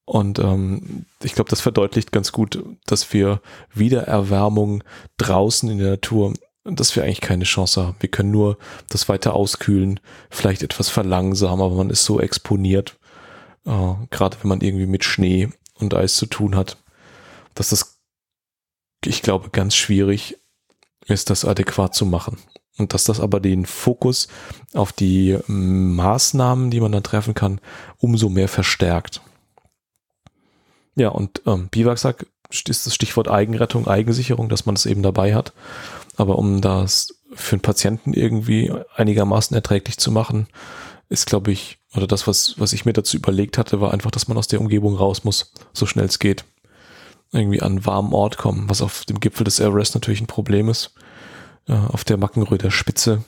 Und ähm, ich glaube, das verdeutlicht ganz gut, dass wir Wiedererwärmung draußen in der Natur dass wir eigentlich keine Chance haben. Wir können nur das weiter auskühlen, vielleicht etwas verlangsamen, aber man ist so exponiert, äh, gerade wenn man irgendwie mit Schnee und Eis zu tun hat, dass das, ich glaube, ganz schwierig ist, das adäquat zu machen. Und dass das aber den Fokus auf die Maßnahmen, die man dann treffen kann, umso mehr verstärkt. Ja, und ähm, Biwaksack ist das Stichwort Eigenrettung, Eigensicherung, dass man es eben dabei hat. Aber um das für einen Patienten irgendwie einigermaßen erträglich zu machen, ist, glaube ich, oder das, was, was ich mir dazu überlegt hatte, war einfach, dass man aus der Umgebung raus muss, so schnell es geht. Irgendwie an einen warmen Ort kommen, was auf dem Gipfel des Everest natürlich ein Problem ist. Ja, auf der Mackenröder Spitze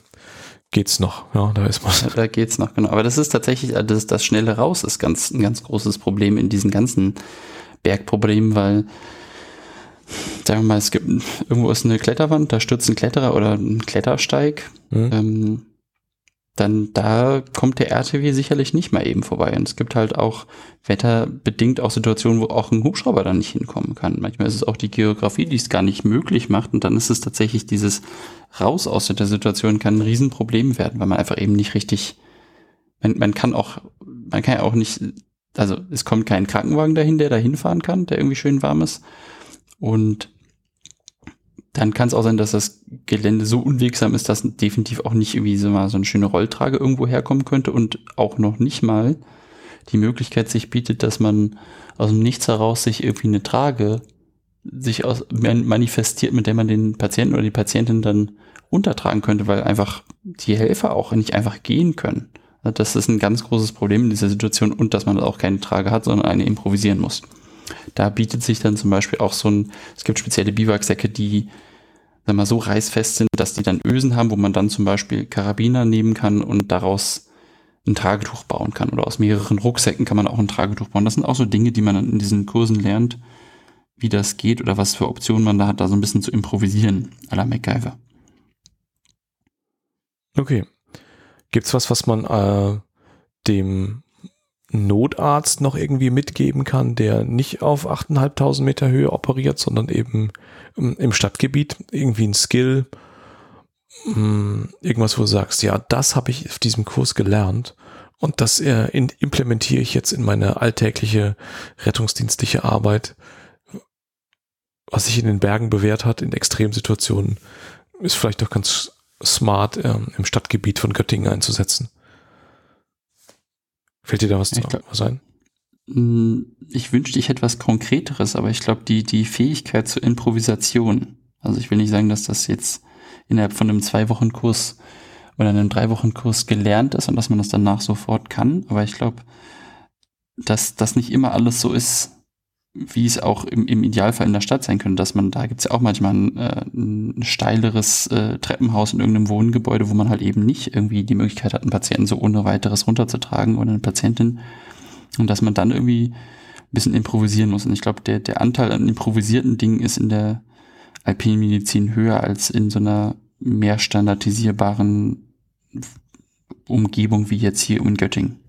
geht's noch, ja, da ist man. Da geht's noch, genau. Aber das ist tatsächlich, also das, das schnelle Raus ist ganz, ein ganz großes Problem in diesen ganzen Bergproblemen, weil sagen wir mal, es gibt irgendwo ist eine Kletterwand, da stürzt ein Kletterer oder ein Klettersteig, mhm. ähm, dann da kommt der RTW sicherlich nicht mal eben vorbei. Und es gibt halt auch wetterbedingt auch Situationen, wo auch ein Hubschrauber dann nicht hinkommen kann. Manchmal ist es auch die Geografie, die es gar nicht möglich macht. Und dann ist es tatsächlich dieses Raus aus der Situation kann ein Riesenproblem werden, weil man einfach eben nicht richtig, man, man kann auch, man kann ja auch nicht, also es kommt kein Krankenwagen dahin, der da hinfahren kann, der irgendwie schön warm ist. Und dann kann es auch sein, dass das Gelände so unwegsam ist, dass definitiv auch nicht irgendwie so mal so eine schöne Rolltrage irgendwo herkommen könnte und auch noch nicht mal die Möglichkeit sich bietet, dass man aus dem Nichts heraus sich irgendwie eine Trage sich aus, manifestiert, mit der man den Patienten oder die Patientin dann untertragen könnte, weil einfach die Helfer auch nicht einfach gehen können. Das ist ein ganz großes Problem in dieser Situation und dass man auch keine Trage hat, sondern eine improvisieren muss. Da bietet sich dann zum Beispiel auch so ein, es gibt spezielle Biwaksäcke, die sag mal, so reißfest sind, dass die dann Ösen haben, wo man dann zum Beispiel Karabiner nehmen kann und daraus ein Tragetuch bauen kann. Oder aus mehreren Rucksäcken kann man auch ein Tragetuch bauen. Das sind auch so Dinge, die man dann in diesen Kursen lernt, wie das geht oder was für Optionen man da hat, da so ein bisschen zu improvisieren, à la MacGyver. Okay. Gibt's was, was man äh, dem Notarzt noch irgendwie mitgeben kann, der nicht auf 8.500 Meter Höhe operiert, sondern eben im Stadtgebiet irgendwie ein Skill, hm, irgendwas, wo du sagst, ja, das habe ich auf diesem Kurs gelernt und das äh, implementiere ich jetzt in meine alltägliche rettungsdienstliche Arbeit, was sich in den Bergen bewährt hat, in Extremsituationen, ist vielleicht doch ganz smart ähm, im Stadtgebiet von Göttingen einzusetzen. Fällt dir da was, ich glaub, was ein? Hm, ich wünschte, ich hätte was Konkreteres, aber ich glaube, die, die Fähigkeit zur Improvisation, also ich will nicht sagen, dass das jetzt innerhalb von einem Zwei-Wochen-Kurs oder einem Drei-Wochen-Kurs gelernt ist und dass man das danach sofort kann, aber ich glaube, dass das nicht immer alles so ist, wie es auch im, im Idealfall in der Stadt sein könnte, dass man, da gibt es ja auch manchmal ein, äh, ein steileres äh, Treppenhaus in irgendeinem Wohngebäude, wo man halt eben nicht irgendwie die Möglichkeit hat, einen Patienten so ohne weiteres runterzutragen oder eine Patientin. Und dass man dann irgendwie ein bisschen improvisieren muss. Und ich glaube, der, der Anteil an improvisierten Dingen ist in der Alpinmedizin höher als in so einer mehr standardisierbaren Umgebung wie jetzt hier in Göttingen.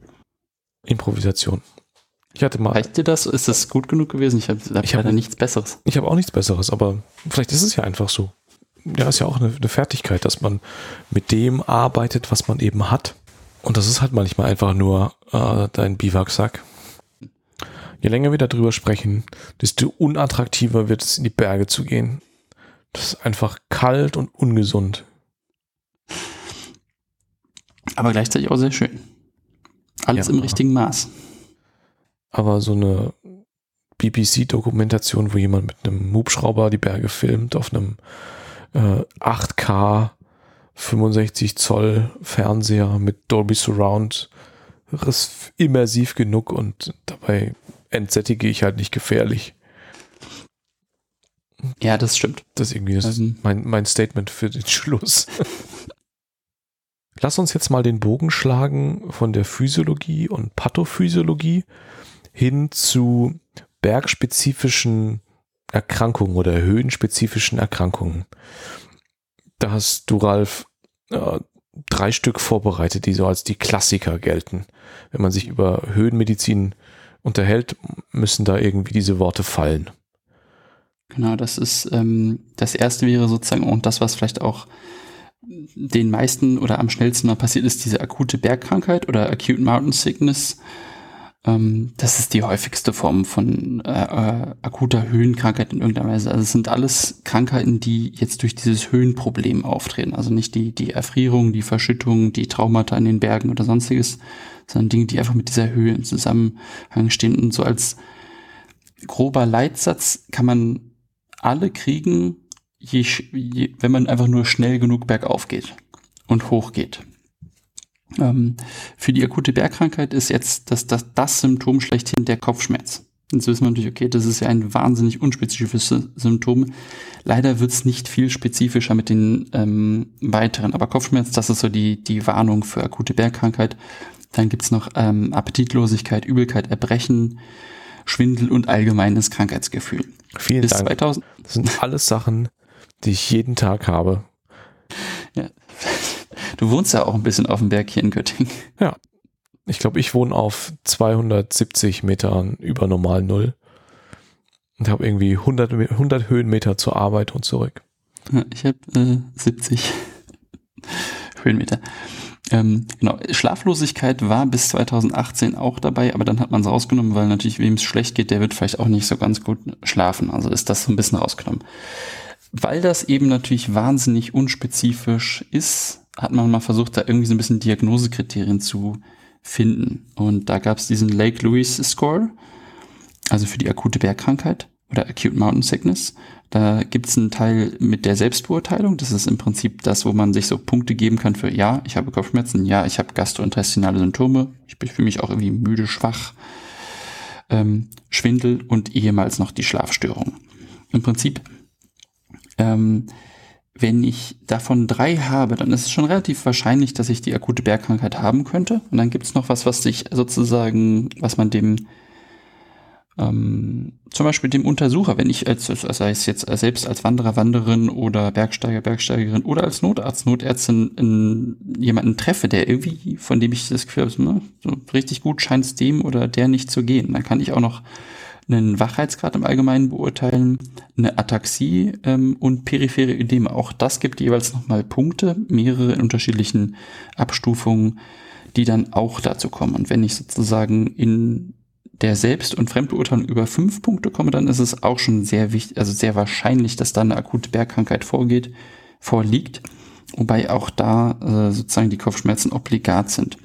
Improvisation. Ich hatte mal. Reicht dir das? Ist das gut genug gewesen? Ich habe hab ich leider hab, nichts Besseres. Ich habe auch nichts Besseres, aber vielleicht ist es ja einfach so. Ja, ist ja auch eine, eine Fertigkeit, dass man mit dem arbeitet, was man eben hat. Und das ist halt manchmal einfach nur äh, dein Biwaksack. Je länger wir darüber sprechen, desto unattraktiver wird es, in die Berge zu gehen. Das ist einfach kalt und ungesund. Aber gleichzeitig auch sehr schön. Alles ja, im richtigen Maß. Aber so eine BBC-Dokumentation, wo jemand mit einem Hubschrauber die Berge filmt, auf einem äh, 8K 65 Zoll Fernseher mit Dolby Surround, ist immersiv genug und dabei entsättige ich halt nicht gefährlich. Ja, das stimmt. Das ist irgendwie das also, mein, mein Statement für den Schluss. Lass uns jetzt mal den Bogen schlagen von der Physiologie und Pathophysiologie hin zu bergspezifischen Erkrankungen oder höhenspezifischen Erkrankungen. Da hast du, Ralf, äh, drei Stück vorbereitet, die so als die Klassiker gelten. Wenn man sich über Höhenmedizin unterhält, müssen da irgendwie diese Worte fallen. Genau, das ist ähm, das erste wäre sozusagen und das, was vielleicht auch den meisten oder am schnellsten mal passiert ist, diese akute Bergkrankheit oder Acute Mountain Sickness. Ähm, das ist die häufigste Form von äh, äh, akuter Höhenkrankheit in irgendeiner Weise. Also es sind alles Krankheiten, die jetzt durch dieses Höhenproblem auftreten. Also nicht die, die Erfrierung, die Verschüttung, die Traumata in den Bergen oder sonstiges, sondern Dinge, die einfach mit dieser Höhe im Zusammenhang stehen. Und so als grober Leitsatz kann man alle kriegen, je, je, wenn man einfach nur schnell genug bergauf geht und hoch geht. Ähm, für die akute Bergkrankheit ist jetzt das, das, das Symptom schlechthin der Kopfschmerz. Jetzt wissen wir natürlich, okay, das ist ja ein wahnsinnig unspezifisches Symptom. Leider wird es nicht viel spezifischer mit den ähm, weiteren. Aber Kopfschmerz, das ist so die, die Warnung für akute Bergkrankheit. Dann gibt's noch ähm, Appetitlosigkeit, Übelkeit, Erbrechen, Schwindel und allgemeines Krankheitsgefühl. Vielen Bis Dank. 2000 das sind alles Sachen, die ich jeden Tag habe. Ja. Du wohnst ja auch ein bisschen auf dem Berg hier in Göttingen. Ja. Ich glaube, ich wohne auf 270 Metern über normal Null und habe irgendwie 100, 100 Höhenmeter zur Arbeit und zurück. Ich habe äh, 70 Höhenmeter. Ähm, genau, Schlaflosigkeit war bis 2018 auch dabei, aber dann hat man es rausgenommen, weil natürlich, wem es schlecht geht, der wird vielleicht auch nicht so ganz gut schlafen. Also ist das so ein bisschen rausgenommen. Weil das eben natürlich wahnsinnig unspezifisch ist, hat man mal versucht, da irgendwie so ein bisschen Diagnosekriterien zu finden. Und da gab es diesen Lake Lewis Score, also für die akute Bergkrankheit oder Acute Mountain Sickness. Da gibt es einen Teil mit der Selbstbeurteilung. Das ist im Prinzip das, wo man sich so Punkte geben kann für ja, ich habe Kopfschmerzen, ja, ich habe gastrointestinale Symptome, ich fühle mich auch irgendwie müde, schwach, ähm, Schwindel und ehemals noch die Schlafstörung. Im Prinzip, ähm, wenn ich davon drei habe, dann ist es schon relativ wahrscheinlich, dass ich die akute Bergkrankheit haben könnte. Und dann gibt es noch was, was sich sozusagen, was man dem ähm, zum Beispiel dem Untersucher, wenn ich als, sei es jetzt selbst als Wanderer, Wanderin oder Bergsteiger, Bergsteigerin oder als Notarzt, Notärztin in, jemanden treffe, der irgendwie, von dem ich das Gefühl habe, ne, so richtig gut scheint es dem oder der nicht zu gehen, dann kann ich auch noch einen Wachheitsgrad im Allgemeinen beurteilen, eine Ataxie ähm, und periphere Ödeme. Auch das gibt jeweils nochmal Punkte, mehrere in unterschiedlichen Abstufungen, die dann auch dazu kommen. Und wenn ich sozusagen in der Selbst- und Fremdbeurteilung über fünf Punkte komme, dann ist es auch schon sehr wichtig, also sehr wahrscheinlich, dass da eine akute Bergkrankheit vorgeht, vorliegt, wobei auch da äh, sozusagen die Kopfschmerzen obligat sind.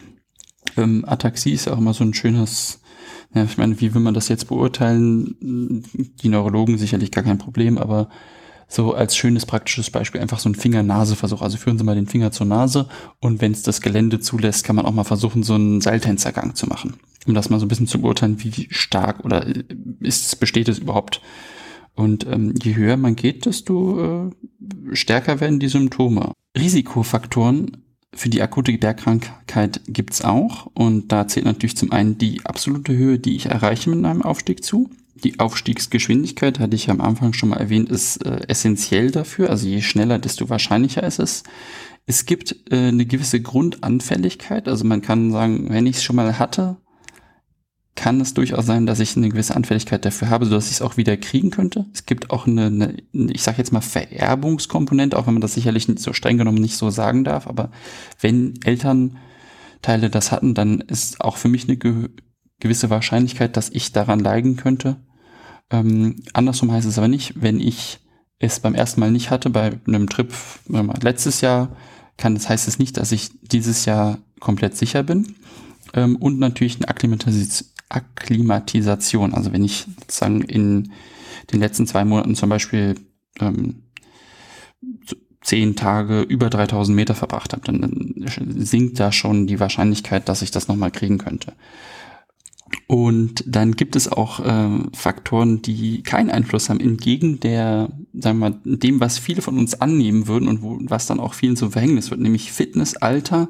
Ähm, Ataxie ist auch immer so ein schönes, ja, ich meine, wie will man das jetzt beurteilen? Die Neurologen sicherlich gar kein Problem, aber so als schönes praktisches Beispiel einfach so ein Finger-Nase-Versuch. Also führen Sie mal den Finger zur Nase und wenn es das Gelände zulässt, kann man auch mal versuchen, so einen Seiltänzergang zu machen. Um das mal so ein bisschen zu beurteilen, wie stark oder ist, besteht es überhaupt. Und ähm, je höher man geht, desto äh, stärker werden die Symptome. Risikofaktoren für die akute Bergkrankheit gibt's auch. Und da zählt natürlich zum einen die absolute Höhe, die ich erreiche mit einem Aufstieg zu. Die Aufstiegsgeschwindigkeit, hatte ich am Anfang schon mal erwähnt, ist äh, essentiell dafür. Also je schneller, desto wahrscheinlicher ist es. Es gibt äh, eine gewisse Grundanfälligkeit. Also man kann sagen, wenn ich es schon mal hatte, kann es durchaus sein, dass ich eine gewisse Anfälligkeit dafür habe, sodass ich es auch wieder kriegen könnte. Es gibt auch eine, eine ich sage jetzt mal Vererbungskomponente, auch wenn man das sicherlich nicht so streng genommen nicht so sagen darf. Aber wenn Elternteile das hatten, dann ist auch für mich eine ge gewisse Wahrscheinlichkeit, dass ich daran leiden könnte. Ähm, andersrum heißt es aber nicht, wenn ich es beim ersten Mal nicht hatte, bei einem Trip mal, letztes Jahr, kann das heißt es nicht, dass ich dieses Jahr komplett sicher bin. Ähm, und natürlich eine Akklimatis Akklimatisation. Also wenn ich sozusagen in den letzten zwei Monaten zum Beispiel ähm, zehn Tage über 3000 Meter verbracht habe, dann sinkt da schon die Wahrscheinlichkeit, dass ich das nochmal kriegen könnte. Und dann gibt es auch äh, Faktoren, die keinen Einfluss haben, entgegen der, sagen wir mal, dem, was viele von uns annehmen würden und wo, was dann auch vielen zum Verhängnis wird, nämlich Fitness, Alter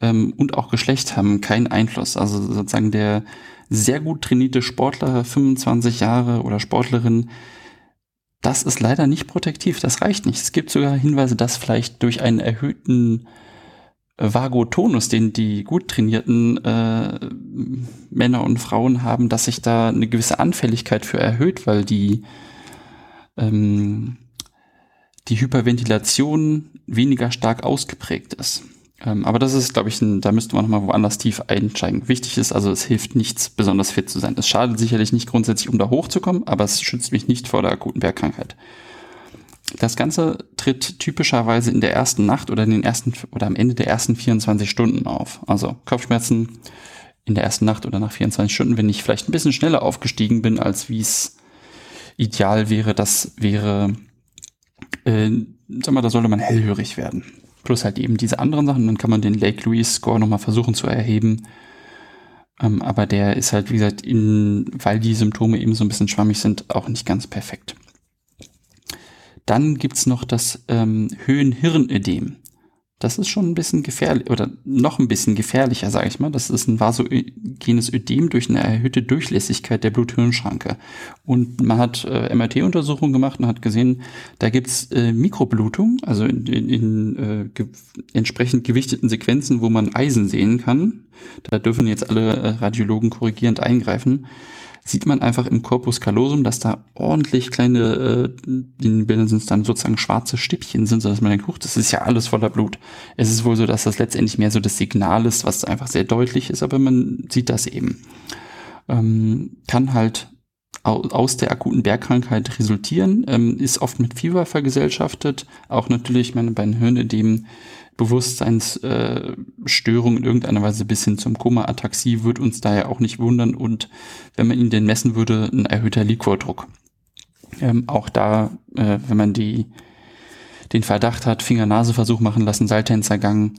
ähm, und auch Geschlecht haben keinen Einfluss. Also sozusagen der sehr gut trainierte Sportler, 25 Jahre oder Sportlerin, das ist leider nicht protektiv, das reicht nicht. Es gibt sogar Hinweise, dass vielleicht durch einen erhöhten Vagotonus, den die gut trainierten äh, Männer und Frauen haben, dass sich da eine gewisse Anfälligkeit für erhöht, weil die, ähm, die Hyperventilation weniger stark ausgeprägt ist. Ähm, aber das ist, glaube ich, ein, da müsste man nochmal woanders tief einsteigen. Wichtig ist also, es hilft nichts, besonders fit zu sein. Es schadet sicherlich nicht grundsätzlich, um da hochzukommen, aber es schützt mich nicht vor der akuten Bergkrankheit. Das Ganze tritt typischerweise in der ersten Nacht oder in den ersten oder am Ende der ersten 24 Stunden auf. Also Kopfschmerzen in der ersten Nacht oder nach 24 Stunden, wenn ich vielleicht ein bisschen schneller aufgestiegen bin, als wie es ideal wäre, das wäre, äh, sag mal, da sollte man hellhörig werden. Plus halt eben diese anderen Sachen, dann kann man den Lake Louise Score nochmal versuchen zu erheben. Ähm, aber der ist halt, wie gesagt, in, weil die Symptome eben so ein bisschen schwammig sind, auch nicht ganz perfekt. Dann gibt's noch das ähm, Höhenhirnödem. Das ist schon ein bisschen gefährlich oder noch ein bisschen gefährlicher, sage ich mal. Das ist ein vasogenes Ödem durch eine erhöhte Durchlässigkeit der Blut-Hirn-Schranke. Und man hat äh, MRT-Untersuchungen gemacht und hat gesehen, da gibt's äh, Mikroblutung, also in, in, in äh, ge entsprechend gewichteten Sequenzen, wo man Eisen sehen kann. Da dürfen jetzt alle äh, Radiologen korrigierend eingreifen sieht man einfach im Corpus callosum, dass da ordentlich kleine, äh, in Bildern sind es dann sozusagen schwarze Stippchen sind, sodass man denkt, huch, das ist ja alles voller Blut. Es ist wohl so, dass das letztendlich mehr so das Signal ist, was einfach sehr deutlich ist, aber man sieht das eben. Ähm, kann halt aus der akuten Bergkrankheit resultieren, ähm, ist oft mit Fieber vergesellschaftet, auch natürlich, ich meine, bei den Hirnödemen Bewusstseinsstörung in irgendeiner Weise bis hin zum Koma, Ataxie wird uns daher auch nicht wundern und wenn man ihn denn messen würde, ein erhöhter Liquordruck. Ähm, auch da, äh, wenn man die, den Verdacht hat, Finger-Nase-Versuch machen lassen, Seiltänzergang,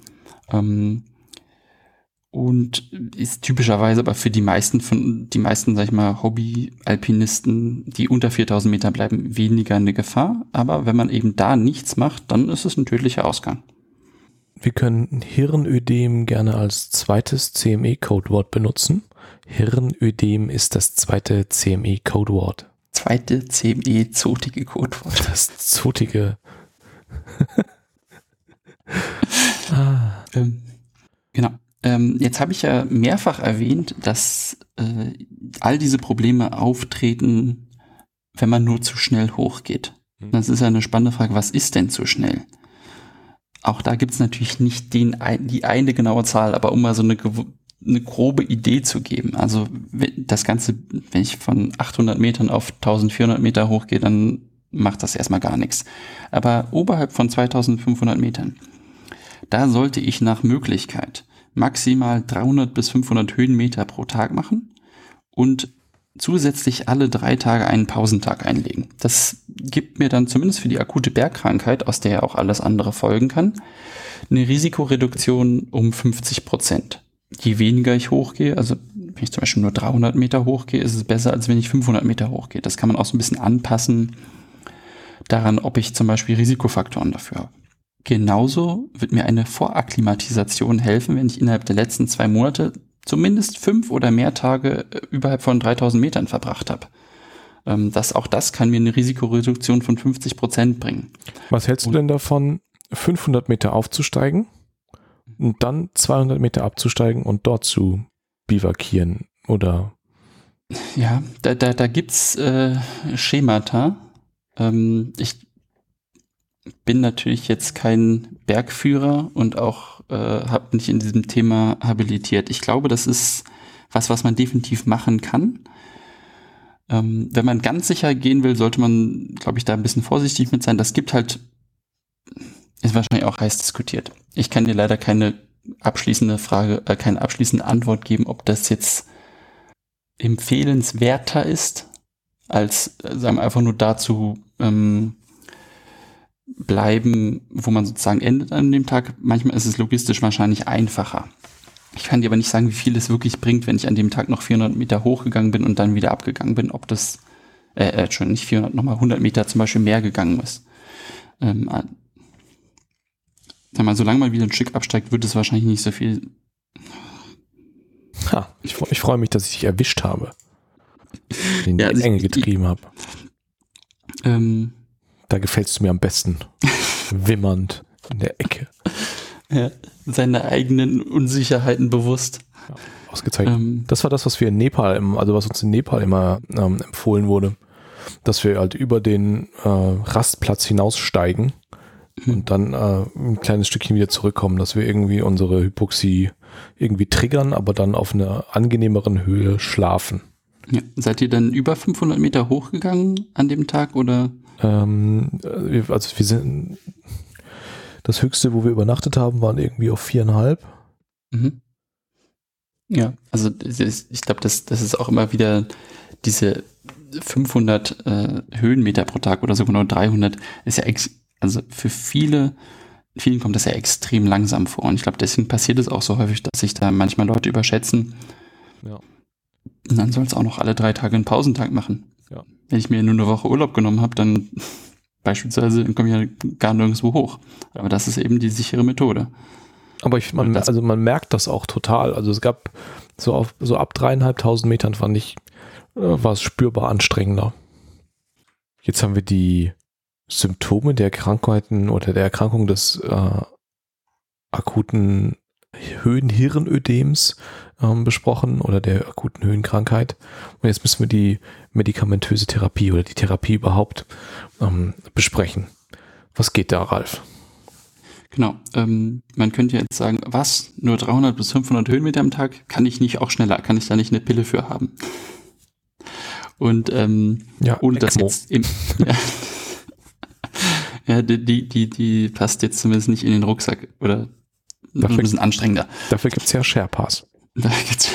ähm, und ist typischerweise aber für die meisten von die meisten sag ich mal Hobby-Alpinisten, die unter 4000 Meter bleiben, weniger eine Gefahr. Aber wenn man eben da nichts macht, dann ist es ein tödlicher Ausgang. Wir können Hirnödem gerne als zweites CME-Codewort benutzen. Hirnödem ist das zweite CME-Codewort. Zweite CME-zotige Codewort. Das zotige. ah. ähm, genau. Ähm, jetzt habe ich ja mehrfach erwähnt, dass äh, all diese Probleme auftreten, wenn man nur zu schnell hochgeht. Hm. Das ist ja eine spannende Frage, was ist denn zu schnell? Auch da gibt es natürlich nicht den, die eine genaue Zahl, aber um mal so eine, eine grobe Idee zu geben. Also das Ganze, wenn ich von 800 Metern auf 1400 Meter hochgehe, dann macht das erstmal gar nichts. Aber oberhalb von 2500 Metern, da sollte ich nach Möglichkeit maximal 300 bis 500 Höhenmeter pro Tag machen und zusätzlich alle drei Tage einen Pausentag einlegen. Das gibt mir dann zumindest für die akute Bergkrankheit, aus der ja auch alles andere folgen kann, eine Risikoreduktion um 50 Prozent. Je weniger ich hochgehe, also wenn ich zum Beispiel nur 300 Meter hochgehe, ist es besser, als wenn ich 500 Meter hochgehe. Das kann man auch so ein bisschen anpassen daran, ob ich zum Beispiel Risikofaktoren dafür habe. Genauso wird mir eine Vorakklimatisation helfen, wenn ich innerhalb der letzten zwei Monate zumindest fünf oder mehr Tage äh, überhalb von 3000 Metern verbracht habe. Ähm, das, auch das kann mir eine Risikoreduktion von 50 Prozent bringen. Was hältst du denn davon, 500 Meter aufzusteigen und dann 200 Meter abzusteigen und dort zu bivakieren oder? Ja, da, da, da gibt's äh, Schemata. Ähm, ich bin natürlich jetzt kein Bergführer und auch äh, habe nicht in diesem Thema habilitiert. Ich glaube, das ist was, was man definitiv machen kann. Ähm, wenn man ganz sicher gehen will, sollte man, glaube ich, da ein bisschen vorsichtig mit sein. Das gibt halt, ist wahrscheinlich auch heiß diskutiert. Ich kann dir leider keine abschließende Frage, äh, keine abschließende Antwort geben, ob das jetzt empfehlenswerter ist, als äh, sagen wir einfach nur dazu ähm, bleiben, wo man sozusagen endet an dem Tag. Manchmal ist es logistisch wahrscheinlich einfacher. Ich kann dir aber nicht sagen, wie viel es wirklich bringt, wenn ich an dem Tag noch 400 Meter hochgegangen bin und dann wieder abgegangen bin, ob das, äh, äh schon nicht 400, nochmal 100 Meter zum Beispiel mehr gegangen ist. Ähm, äh, sag mal, solange man wieder ein Stück absteigt, wird es wahrscheinlich nicht so viel. Ha, ich, ich freue mich, dass ich dich erwischt habe. In ja, die Enge getrieben habe. Ähm, da gefällst du mir am besten. Wimmernd in der Ecke. Ja, seine eigenen Unsicherheiten bewusst. Ja, ausgezeichnet. Ähm, das war das, was wir in Nepal, also was uns in Nepal immer ähm, empfohlen wurde, dass wir halt über den äh, Rastplatz hinaussteigen mhm. und dann äh, ein kleines Stückchen wieder zurückkommen, dass wir irgendwie unsere Hypoxie irgendwie triggern, aber dann auf einer angenehmeren Höhe schlafen. Ja. Seid ihr dann über 500 Meter hochgegangen an dem Tag oder? Ähm, also wir sind, das höchste, wo wir übernachtet haben, waren irgendwie auf viereinhalb. Mhm. Ja, also ich glaube, das, das ist auch immer wieder diese 500 äh, Höhenmeter pro Tag oder sogar nur 300 ist ja also für viele vielen kommt das ja extrem langsam vor und ich glaube, deswegen passiert es auch so häufig, dass sich da manchmal Leute überschätzen. Ja. Und dann soll es auch noch alle drei Tage einen Pausentag machen. Ja. Wenn ich mir nur eine Woche Urlaub genommen habe, dann beispielsweise komme ich ja gar nirgendwo hoch. Aber das ist eben die sichere Methode. Aber ich, man, also man merkt das auch total. Also es gab so auf, so ab dreieinhalbtausend Metern fand ich, äh, war es spürbar anstrengender. Jetzt haben wir die Symptome der Krankheiten oder der Erkrankung des äh, akuten Höhenhirnödems ähm, besprochen oder der akuten Höhenkrankheit. Und jetzt müssen wir die medikamentöse Therapie oder die Therapie überhaupt ähm, besprechen. Was geht da, Ralf? Genau. Ähm, man könnte jetzt sagen, was? Nur 300 bis 500 Höhenmeter am Tag? Kann ich nicht auch schneller? Kann ich da nicht eine Pille für haben? Und ähm, ja, ohne das jetzt im, ja, ja, die, die, die passt jetzt zumindest nicht in den Rucksack oder dafür, ein bisschen anstrengender. Dafür gibt's ja Sharepass. Da gibt's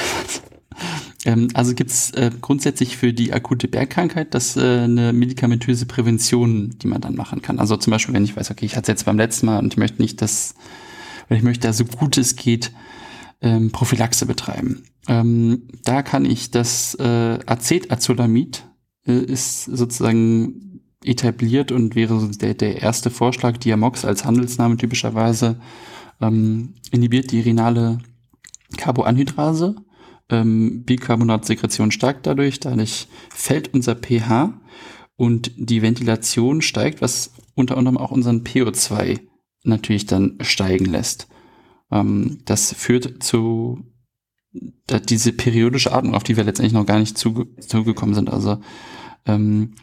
ähm, also gibt's äh, grundsätzlich für die akute Bergkrankheit das äh, eine medikamentöse Prävention, die man dann machen kann. Also zum Beispiel, wenn ich weiß, okay, ich hatte es jetzt beim letzten Mal und ich möchte nicht, dass, oder ich möchte da so gut es geht ähm, Prophylaxe betreiben. Ähm, da kann ich das äh, Acetazolamid äh, ist sozusagen etabliert und wäre der, der erste Vorschlag, Diamox als Handelsname typischerweise, ähm, inhibiert die renale Carboanhydrase. Ähm, Bicarbonatsekretion steigt dadurch, dadurch fällt unser pH und die Ventilation steigt, was unter anderem auch unseren PO2 natürlich dann steigen lässt. Ähm, das führt zu diese periodische Atmung, auf die wir letztendlich noch gar nicht zuge zugekommen sind. Also ähm,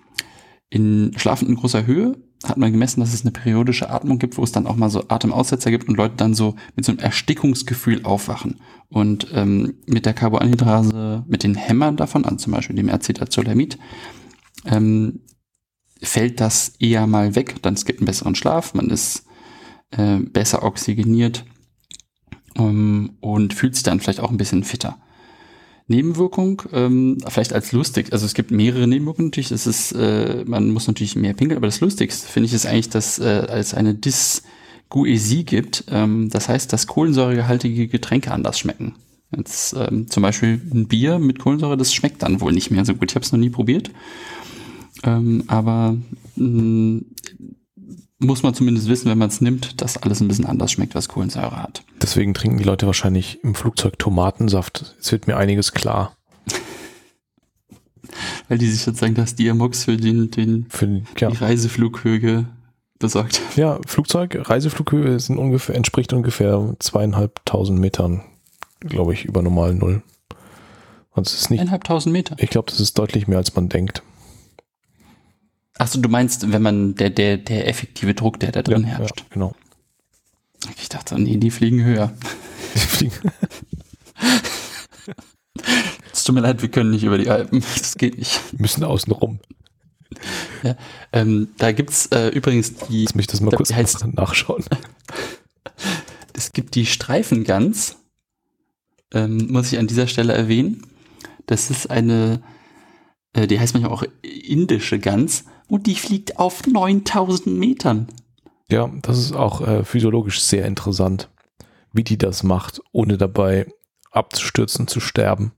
in schlafend in großer Höhe hat man gemessen, dass es eine periodische Atmung gibt, wo es dann auch mal so Atemaussetzer gibt und Leute dann so mit so einem Erstickungsgefühl aufwachen. Und ähm, mit der Carboanhydrase, mit den Hämmern davon, also zum Beispiel dem Acetazolamid, ähm, fällt das eher mal weg. Dann es gibt einen besseren Schlaf, man ist äh, besser oxygeniert ähm, und fühlt sich dann vielleicht auch ein bisschen fitter. Nebenwirkung, ähm, vielleicht als lustig, also es gibt mehrere Nebenwirkungen natürlich, ist, äh, man muss natürlich mehr pinkeln, aber das Lustigste finde ich ist eigentlich, dass äh, als eine Dysguesie gibt, ähm, das heißt, dass kohlensäurehaltige Getränke anders schmecken. Jetzt ähm, zum Beispiel ein Bier mit Kohlensäure, das schmeckt dann wohl nicht mehr so gut. Ich habe es noch nie probiert, ähm, aber mh, mm, muss man zumindest wissen, wenn man es nimmt, dass alles ein bisschen anders schmeckt, was Kohlensäure hat. Deswegen trinken die Leute wahrscheinlich im Flugzeug Tomatensaft. Jetzt wird mir einiges klar. Weil die sich sozusagen das Diamox für den, den für den, ja. die Reiseflughöhe besorgt. Ja, Flugzeug, Reiseflughöhe sind ungefähr, entspricht ungefähr zweieinhalbtausend Metern, glaube ich, über normal Null. Also es ist nicht. Eineinhalbtausend Meter. Ich glaube, das ist deutlich mehr, als man denkt. Achso, du meinst, wenn man der, der, der effektive Druck, der da drin ja, herrscht. Ja, genau. Ich dachte, nee, die fliegen höher. Die fliegen. Es tut mir leid, wir können nicht über die Alpen. Das geht nicht. Wir müssen außen rum. Ja, ähm, da gibt's äh, übrigens die. Lass mich das mal kurz heißt, nachschauen. Es gibt die Streifengans, ähm, muss ich an dieser Stelle erwähnen. Das ist eine, äh, die heißt manchmal auch indische Gans und die fliegt auf 9000 Metern. Ja, das ist auch äh, physiologisch sehr interessant, wie die das macht, ohne dabei abzustürzen, zu sterben.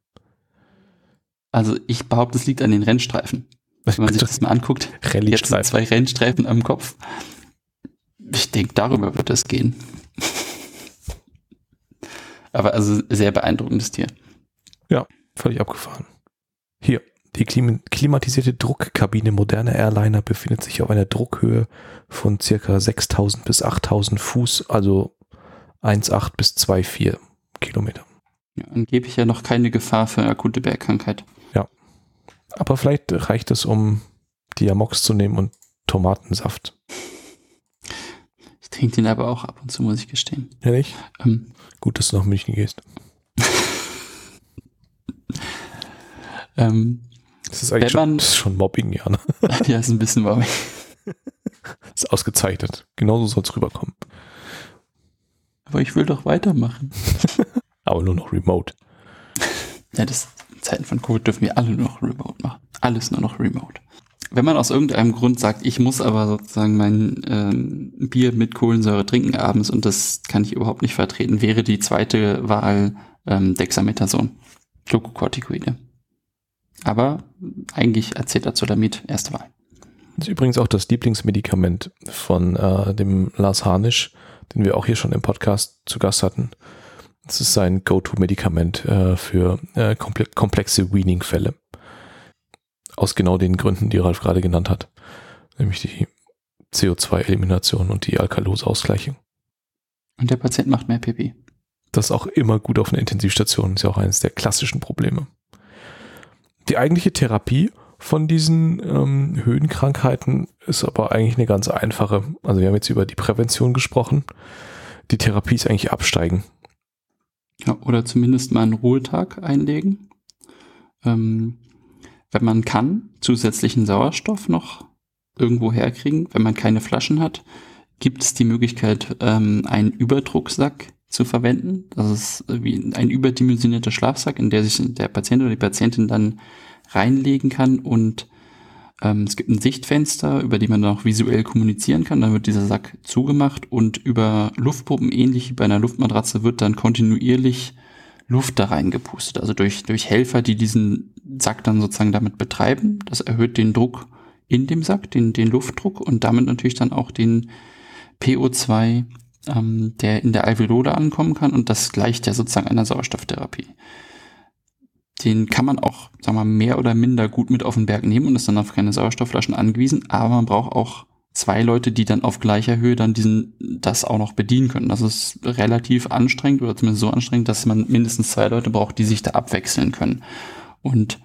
Also ich behaupte, es liegt an den Rennstreifen. Wenn man sich das mal anguckt, jetzt sind zwei Rennstreifen am Kopf. Ich denke, darüber wird es gehen. Aber also sehr beeindruckendes Tier. Ja, völlig abgefahren. Hier, die klimatisierte Druckkabine moderner Airliner befindet sich auf einer Druckhöhe von circa 6000 bis 8000 Fuß, also 1,8 bis 2,4 Kilometer. Ja, angeblich ja noch keine Gefahr für akute Bergkrankheit. Ja. Aber vielleicht reicht es, um Diamox zu nehmen und Tomatensaft. Ich trinke den aber auch ab und zu, muss ich gestehen. Nicht? Ähm, Gut, dass du nach München gehst. ähm, das ist eigentlich schon, das ist schon Mobbing, ja. Ne? ja, ist ein bisschen Mobbing. ist ausgezeichnet. Genauso soll es rüberkommen. Aber ich will doch weitermachen. Aber nur noch remote. Ja, das in Zeiten von Covid dürfen wir alle nur noch remote machen. Alles nur noch remote. Wenn man aus irgendeinem Grund sagt, ich muss aber sozusagen mein ähm, Bier mit Kohlensäure trinken abends und das kann ich überhaupt nicht vertreten, wäre die zweite Wahl ähm, Dexamethason, Glucocorticoide. Aber eigentlich Acetazolamid erste Wahl. Das ist übrigens auch das Lieblingsmedikament von äh, dem Lars Harnisch, den wir auch hier schon im Podcast zu Gast hatten. Das ist sein Go-To-Medikament äh, für äh, komple komplexe Weaning-Fälle. Aus genau den Gründen, die Ralf gerade genannt hat. Nämlich die CO2-Elimination und die Alkalose-Ausgleichung. Und der Patient macht mehr Pipi. Das ist auch immer gut auf einer Intensivstation. Ist ja auch eines der klassischen Probleme. Die eigentliche Therapie von diesen ähm, Höhenkrankheiten ist aber eigentlich eine ganz einfache. Also wir haben jetzt über die Prävention gesprochen. Die Therapie ist eigentlich absteigen. Ja, oder zumindest mal einen Ruhetag einlegen. Ähm, wenn man kann, zusätzlichen Sauerstoff noch irgendwo herkriegen. Wenn man keine Flaschen hat, gibt es die Möglichkeit, ähm, einen Überdrucksack zu verwenden. Das ist wie ein überdimensionierter Schlafsack, in der sich der Patient oder die Patientin dann reinlegen kann und ähm, es gibt ein Sichtfenster, über die man dann auch visuell kommunizieren kann. Dann wird dieser Sack zugemacht und über Luftpumpen, ähnlich wie bei einer Luftmatratze, wird dann kontinuierlich Luft da reingepustet. Also durch, durch Helfer, die diesen Sack dann sozusagen damit betreiben. Das erhöht den Druck in dem Sack, den, den Luftdruck und damit natürlich dann auch den PO2 ähm, der in der Alveole ankommen kann und das gleicht ja sozusagen einer Sauerstofftherapie. Den kann man auch, sagen wir mal, mehr oder minder gut mit auf den Berg nehmen und ist dann auf keine Sauerstoffflaschen angewiesen, aber man braucht auch zwei Leute, die dann auf gleicher Höhe dann diesen, das auch noch bedienen können. Das ist relativ anstrengend oder zumindest so anstrengend, dass man mindestens zwei Leute braucht, die sich da abwechseln können. Und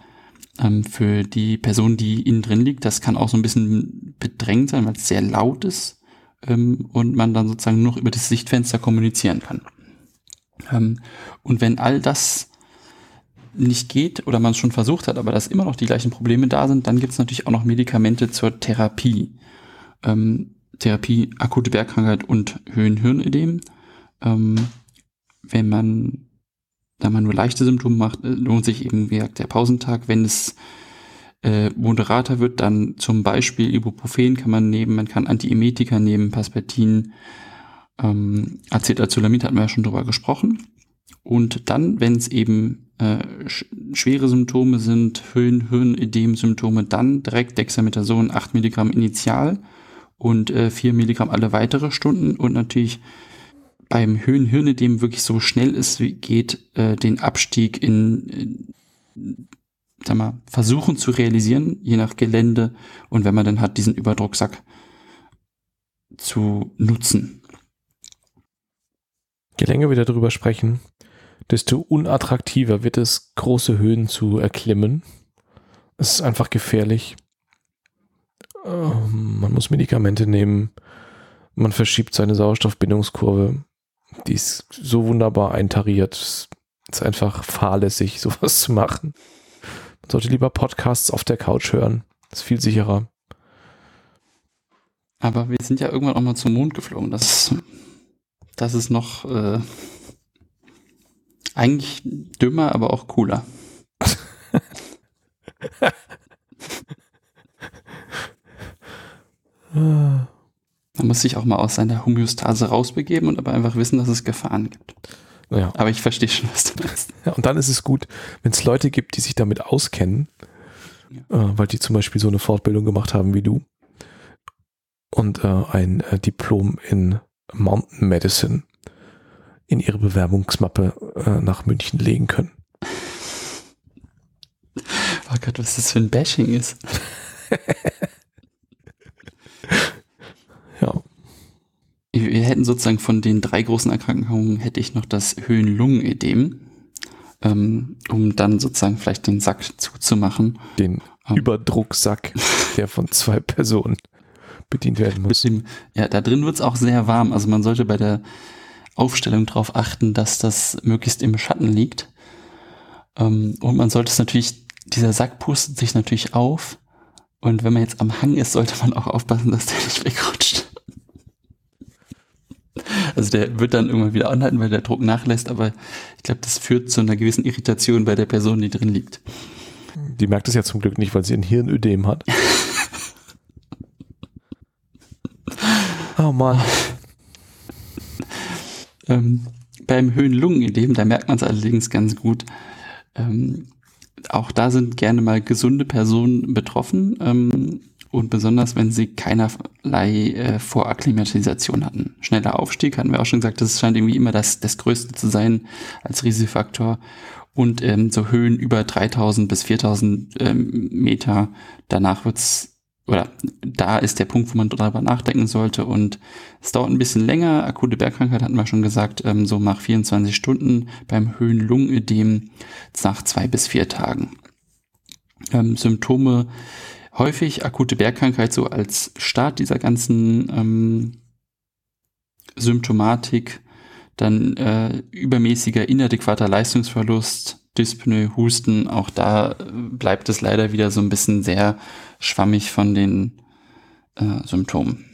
ähm, für die Person, die innen drin liegt, das kann auch so ein bisschen bedrängt sein, weil es sehr laut ist ähm, und man dann sozusagen nur über das Sichtfenster kommunizieren kann. Ähm, und wenn all das nicht geht oder man es schon versucht hat, aber dass immer noch die gleichen Probleme da sind, dann gibt es natürlich auch noch Medikamente zur Therapie. Ähm, Therapie akute Bergkrankheit und Höhenhirnödem. Ähm, wenn man, da man nur leichte Symptome macht, äh, lohnt sich eben, wie gesagt, der Pausentag. Wenn es äh, moderater wird, dann zum Beispiel Ibuprofen kann man nehmen, man kann Antiemetika nehmen, Paspertin, ähm, Acetazolamid hatten wir ja schon drüber gesprochen. Und dann, wenn es eben äh, sch schwere Symptome sind, Höhen, Hirnödem-Symptome, dann direkt Dexamethason 8 Milligramm initial und äh, 4 Milligramm alle weitere Stunden und natürlich beim Höhenhirnödem wirklich so schnell es geht, äh, den Abstieg in, in sag mal, versuchen zu realisieren, je nach Gelände und wenn man dann hat, diesen Überdrucksack zu nutzen. Je länger wir darüber sprechen, desto unattraktiver wird es, große Höhen zu erklimmen. Es ist einfach gefährlich. Ähm, man muss Medikamente nehmen. Man verschiebt seine Sauerstoffbindungskurve. Die ist so wunderbar eintariert. Es ist einfach fahrlässig, sowas zu machen. Man sollte lieber Podcasts auf der Couch hören. Das ist viel sicherer. Aber wir sind ja irgendwann auch mal zum Mond geflogen. Das, das ist noch äh, eigentlich dümmer, aber auch cooler. Man muss sich auch mal aus seiner Homöostase rausbegeben und aber einfach wissen, dass es Gefahren gibt. Ja. Aber ich verstehe schon, was du meinst. Ja, und dann ist es gut, wenn es Leute gibt, die sich damit auskennen, ja. äh, weil die zum Beispiel so eine Fortbildung gemacht haben wie du und äh, ein äh, Diplom in Mountain Medicine in ihre Bewerbungsmappe äh, nach München legen können. Oh Gott, was das für ein Bashing ist. Wir hätten sozusagen von den drei großen Erkrankungen hätte ich noch das Höhenlungenödem, ähm, um dann sozusagen vielleicht den Sack zuzumachen. Den ähm. Überdrucksack, der von zwei Personen bedient werden muss. Dem, ja, da drin wird es auch sehr warm. Also man sollte bei der Aufstellung darauf achten, dass das möglichst im Schatten liegt. Ähm, und man sollte es natürlich, dieser Sack pustet sich natürlich auf. Und wenn man jetzt am Hang ist, sollte man auch aufpassen, dass der nicht wegrutscht. Also der wird dann irgendwann wieder anhalten, weil der Druck nachlässt, aber ich glaube, das führt zu einer gewissen Irritation bei der Person, die drin liegt. Die merkt es ja zum Glück nicht, weil sie ein Hirnödem hat. oh Mann. Ähm, beim Höhenlungenödem, da merkt man es allerdings ganz gut. Ähm, auch da sind gerne mal gesunde Personen betroffen ähm, und besonders, wenn sie keinerlei äh, Vorakklimatisation hatten. Schneller Aufstieg hatten wir auch schon gesagt, das scheint irgendwie immer das, das Größte zu sein als Risikofaktor. Und ähm, so Höhen über 3000 bis 4000 ähm, Meter, danach wird's oder da ist der Punkt, wo man drüber nachdenken sollte und es dauert ein bisschen länger. Akute Bergkrankheit hatten wir schon gesagt, ähm, so nach 24 Stunden beim Höhenlungenödem nach zwei bis vier Tagen. Ähm, Symptome häufig akute Bergkrankheit so als Start dieser ganzen ähm, Symptomatik, dann äh, übermäßiger inadäquater Leistungsverlust, Dyspnoe, Husten, auch da äh, bleibt es leider wieder so ein bisschen sehr schwammig von den äh, Symptomen.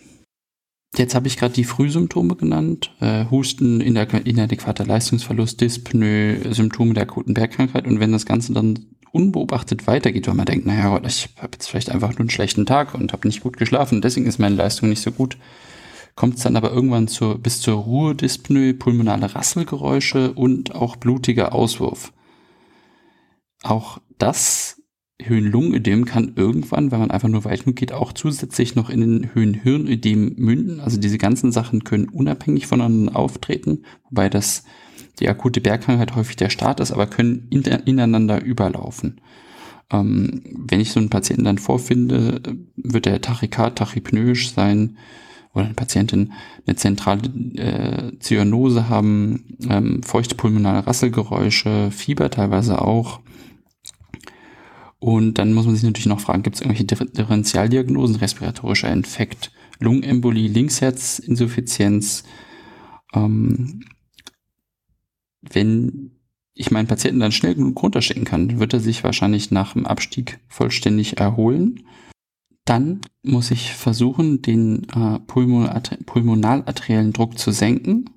Jetzt habe ich gerade die Frühsymptome genannt. Äh, Husten, inadäquater Leistungsverlust, Dyspnoe, Symptome der akuten Bergkrankheit. Und wenn das Ganze dann unbeobachtet weitergeht, weil man denkt, naja, ich habe jetzt vielleicht einfach nur einen schlechten Tag und habe nicht gut geschlafen, deswegen ist meine Leistung nicht so gut, kommt es dann aber irgendwann zur, bis zur Ruhedyspnoe, pulmonale Rasselgeräusche und auch blutiger Auswurf. Auch das Höhenlungenödem kann irgendwann, wenn man einfach nur weit genug geht, auch zusätzlich noch in den Höhenhirnödem münden. Also diese ganzen Sachen können unabhängig voneinander auftreten, wobei das die akute Bergkrankheit häufig der Start ist, aber können in, ineinander überlaufen. Ähm, wenn ich so einen Patienten dann vorfinde, wird der Tachykard tachypnoisch sein oder eine Patientin eine zentrale äh, Zyanose haben, ähm, feuchte pulmonale Rasselgeräusche, Fieber teilweise auch, und dann muss man sich natürlich noch fragen, gibt es irgendwelche Differentialdiagnosen, respiratorischer Infekt, Lungenembolie, Linksherzinsuffizienz. Ähm, wenn ich meinen Patienten dann schnell genug runterschicken kann, wird er sich wahrscheinlich nach dem Abstieg vollständig erholen. Dann muss ich versuchen, den äh, pulmonalarteriellen Druck zu senken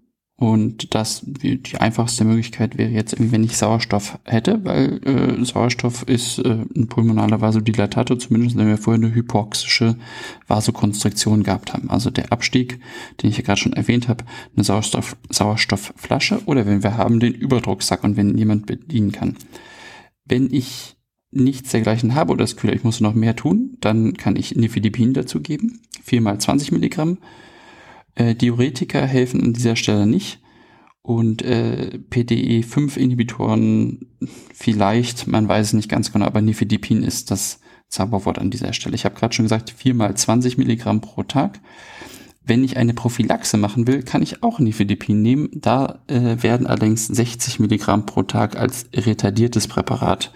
Und das, die einfachste Möglichkeit wäre jetzt, wenn ich Sauerstoff hätte, weil äh, Sauerstoff ist äh, ein pulmonaler Vasodilatator, zumindest wenn wir vorher eine hypoxische Vasokonstriktion gehabt haben. Also der Abstieg, den ich ja gerade schon erwähnt habe, eine Sauerstoff, Sauerstoffflasche oder wenn wir haben den Überdrucksack und wenn jemand bedienen kann. Wenn ich nichts dergleichen habe oder das Kühler, ich muss noch mehr tun, dann kann ich Nifedipin dazu geben, 4 mal 20 Milligramm äh, Diuretika helfen an dieser Stelle nicht. Und äh, PDE5-Inhibitoren vielleicht, man weiß es nicht ganz genau, aber Nifedipin ist das Zauberwort an dieser Stelle. Ich habe gerade schon gesagt, 4 mal 20 Milligramm pro Tag. Wenn ich eine Prophylaxe machen will, kann ich auch Nifedipin nehmen. Da äh, werden allerdings 60 Milligramm pro Tag als retardiertes Präparat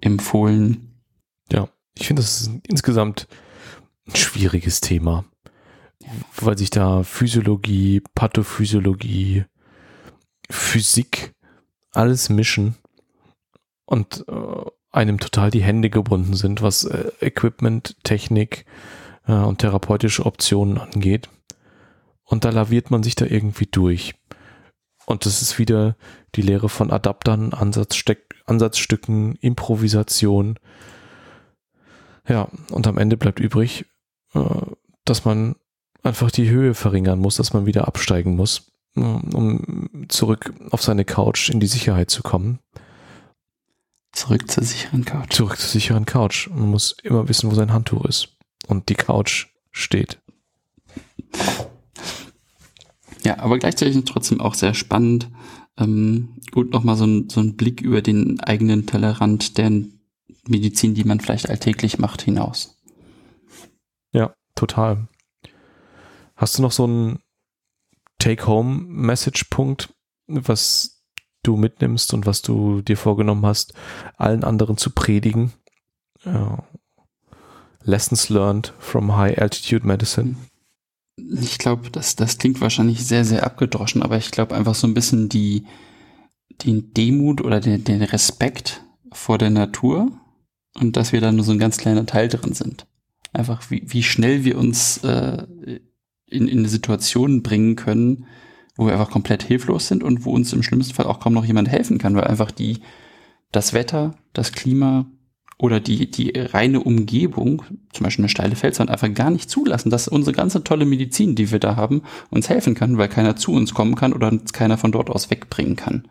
empfohlen. Ja, ich finde, das ist insgesamt ein schwieriges Thema weil sich da Physiologie, Pathophysiologie, Physik, alles mischen und äh, einem total die Hände gebunden sind, was äh, Equipment, Technik äh, und therapeutische Optionen angeht. Und da laviert man sich da irgendwie durch. Und das ist wieder die Lehre von Adaptern, Ansatzsteck, Ansatzstücken, Improvisation. Ja, und am Ende bleibt übrig, äh, dass man einfach die Höhe verringern muss, dass man wieder absteigen muss, um zurück auf seine Couch in die Sicherheit zu kommen. Zurück zur sicheren Couch. Zurück zur sicheren Couch. Man muss immer wissen, wo sein Handtuch ist. Und die Couch steht. Ja, aber gleichzeitig trotzdem auch sehr spannend. Ähm, gut, nochmal so ein, so ein Blick über den eigenen Tellerrand der Medizin, die man vielleicht alltäglich macht, hinaus. Ja, total. Hast du noch so einen Take-Home-Message-Punkt, was du mitnimmst und was du dir vorgenommen hast, allen anderen zu predigen? Ja. Lessons learned from High Altitude Medicine. Ich glaube, das, das klingt wahrscheinlich sehr, sehr abgedroschen, aber ich glaube einfach so ein bisschen die, den Demut oder den, den Respekt vor der Natur und dass wir da nur so ein ganz kleiner Teil drin sind. Einfach wie, wie schnell wir uns äh, in, in eine Situation bringen können, wo wir einfach komplett hilflos sind und wo uns im schlimmsten Fall auch kaum noch jemand helfen kann, weil einfach die, das Wetter, das Klima oder die, die reine Umgebung, zum Beispiel eine steile Felswand, einfach gar nicht zulassen, dass unsere ganze tolle Medizin, die wir da haben, uns helfen kann, weil keiner zu uns kommen kann oder uns keiner von dort aus wegbringen kann.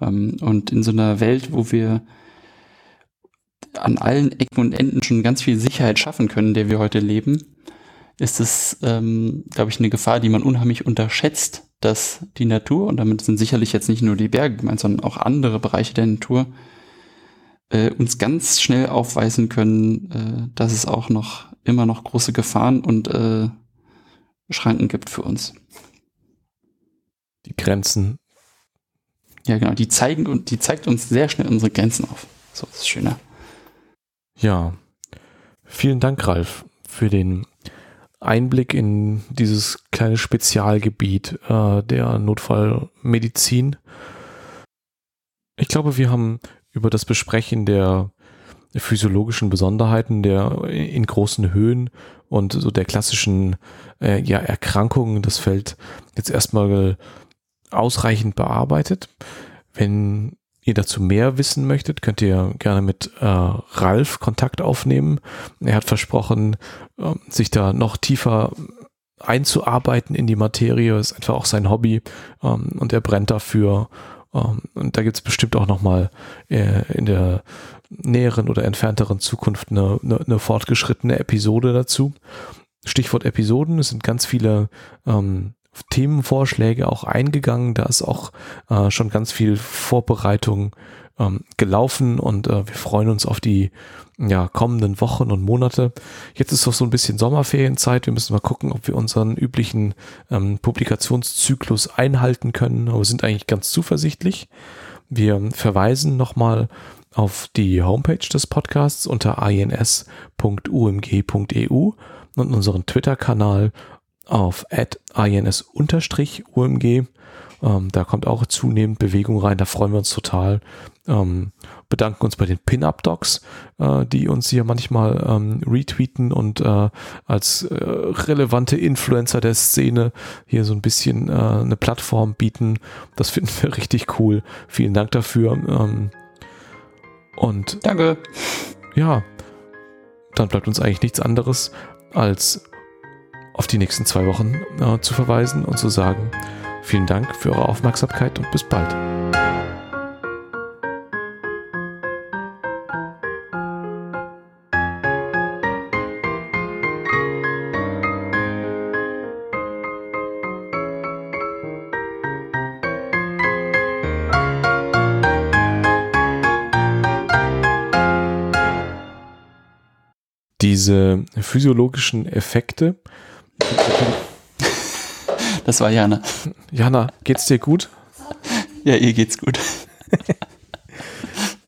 Ähm, und in so einer Welt, wo wir an allen Ecken und Enden schon ganz viel Sicherheit schaffen können, der wir heute leben, ist es, ähm, glaube ich, eine Gefahr, die man unheimlich unterschätzt, dass die Natur, und damit sind sicherlich jetzt nicht nur die Berge gemeint, sondern auch andere Bereiche der Natur, äh, uns ganz schnell aufweisen können, äh, dass es auch noch immer noch große Gefahren und äh, Schranken gibt für uns. Die Grenzen. Ja, genau. Die zeigen und die zeigt uns sehr schnell unsere Grenzen auf. So ist es schöner. Ja. Vielen Dank, Ralf, für den Einblick in dieses kleine Spezialgebiet äh, der Notfallmedizin. Ich glaube, wir haben über das Besprechen der physiologischen Besonderheiten der in großen Höhen und so der klassischen äh, ja, Erkrankungen das Feld jetzt erstmal ausreichend bearbeitet. Wenn ihr dazu mehr wissen möchtet, könnt ihr gerne mit äh, Ralf Kontakt aufnehmen. Er hat versprochen, äh, sich da noch tiefer einzuarbeiten in die Materie. Ist einfach auch sein Hobby ähm, und er brennt dafür. Ähm, und da gibt es bestimmt auch nochmal äh, in der näheren oder entfernteren Zukunft eine, eine, eine fortgeschrittene Episode dazu. Stichwort Episoden, es sind ganz viele ähm, Themenvorschläge auch eingegangen. Da ist auch äh, schon ganz viel Vorbereitung ähm, gelaufen und äh, wir freuen uns auf die ja, kommenden Wochen und Monate. Jetzt ist doch so ein bisschen Sommerferienzeit. Wir müssen mal gucken, ob wir unseren üblichen ähm, Publikationszyklus einhalten können, aber sind eigentlich ganz zuversichtlich. Wir verweisen nochmal auf die Homepage des Podcasts unter ins.umg.eu und unseren Twitter-Kanal auf ins-umg. Ähm, da kommt auch zunehmend Bewegung rein, da freuen wir uns total. Ähm, bedanken uns bei den Pin-Up-Docs, äh, die uns hier manchmal ähm, retweeten und äh, als äh, relevante Influencer der Szene hier so ein bisschen äh, eine Plattform bieten. Das finden wir richtig cool. Vielen Dank dafür. Ähm, und Danke. Ja, dann bleibt uns eigentlich nichts anderes, als auf die nächsten zwei Wochen äh, zu verweisen und zu sagen, vielen Dank für eure Aufmerksamkeit und bis bald. diese physiologischen Effekte. Das war Jana. Jana, geht's dir gut? Ja, ihr geht's gut.